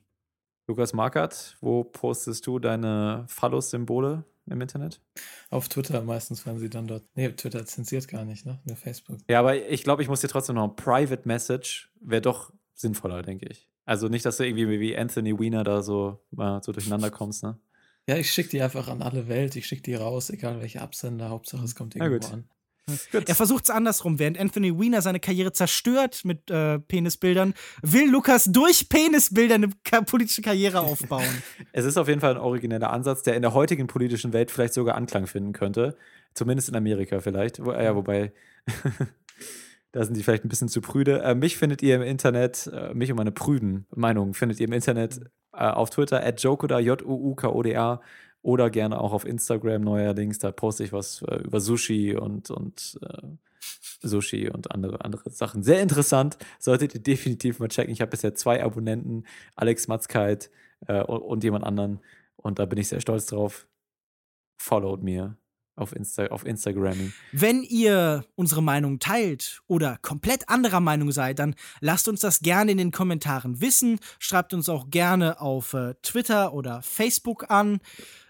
Lukas Markert, wo postest du deine Phallus-Symbole im Internet? Auf Twitter meistens, wenn sie dann dort. Nee, Twitter zensiert gar nicht, ne? Nur Facebook. Ja, aber ich glaube, ich muss dir trotzdem noch ein Private Message, wäre doch sinnvoller, denke ich. Also nicht, dass du irgendwie wie Anthony Weiner da so mal so durcheinander kommst, ne? Ja, ich schicke die einfach an alle Welt. Ich schicke die raus, egal welche Absender. Hauptsache, es kommt irgendwo gut. an. Er versucht es andersrum. Während Anthony Weiner seine Karriere zerstört mit äh, Penisbildern, will Lukas durch Penisbilder eine ka politische Karriere aufbauen. Es ist auf jeden Fall ein origineller Ansatz, der in der heutigen politischen Welt vielleicht sogar Anklang finden könnte. Zumindest in Amerika vielleicht. Wo, ja, wobei, da sind die vielleicht ein bisschen zu prüde. Äh, mich findet ihr im Internet, äh, mich und meine prüden Meinungen findet ihr im Internet äh, auf Twitter at jokoda, J-U-U-K-O-D-A oder gerne auch auf Instagram neuerdings. Da poste ich was äh, über Sushi und, und äh, Sushi und andere, andere Sachen. Sehr interessant. Solltet ihr definitiv mal checken. Ich habe bisher zwei Abonnenten, Alex Matzkeit äh, und, jemand anderen. Und da bin ich sehr stolz drauf. Followed mir auf, Insta auf Instagram. Wenn ihr unsere Meinung teilt oder komplett anderer Meinung seid, dann lasst uns das gerne in den Kommentaren wissen. Schreibt uns auch gerne auf äh, Twitter oder Facebook an.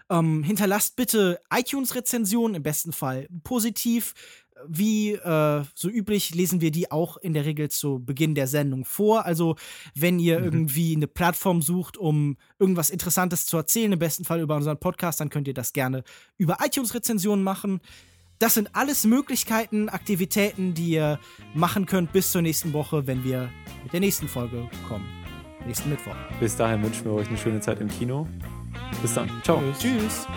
Ähm, hinterlasst bitte iTunes-Rezensionen, im besten Fall positiv. Wie äh, so üblich lesen wir die auch in der Regel zu Beginn der Sendung vor. Also wenn ihr irgendwie eine Plattform sucht, um irgendwas Interessantes zu erzählen, im besten Fall über unseren Podcast, dann könnt ihr das gerne über iTunes-Rezensionen machen. Das sind alles Möglichkeiten, Aktivitäten, die ihr machen könnt bis zur nächsten Woche, wenn wir mit der nächsten Folge kommen. Nächsten Mittwoch. Bis dahin wünschen wir euch eine schöne Zeit im Kino. Bis dann. Ciao. Tschüss. Tschüss.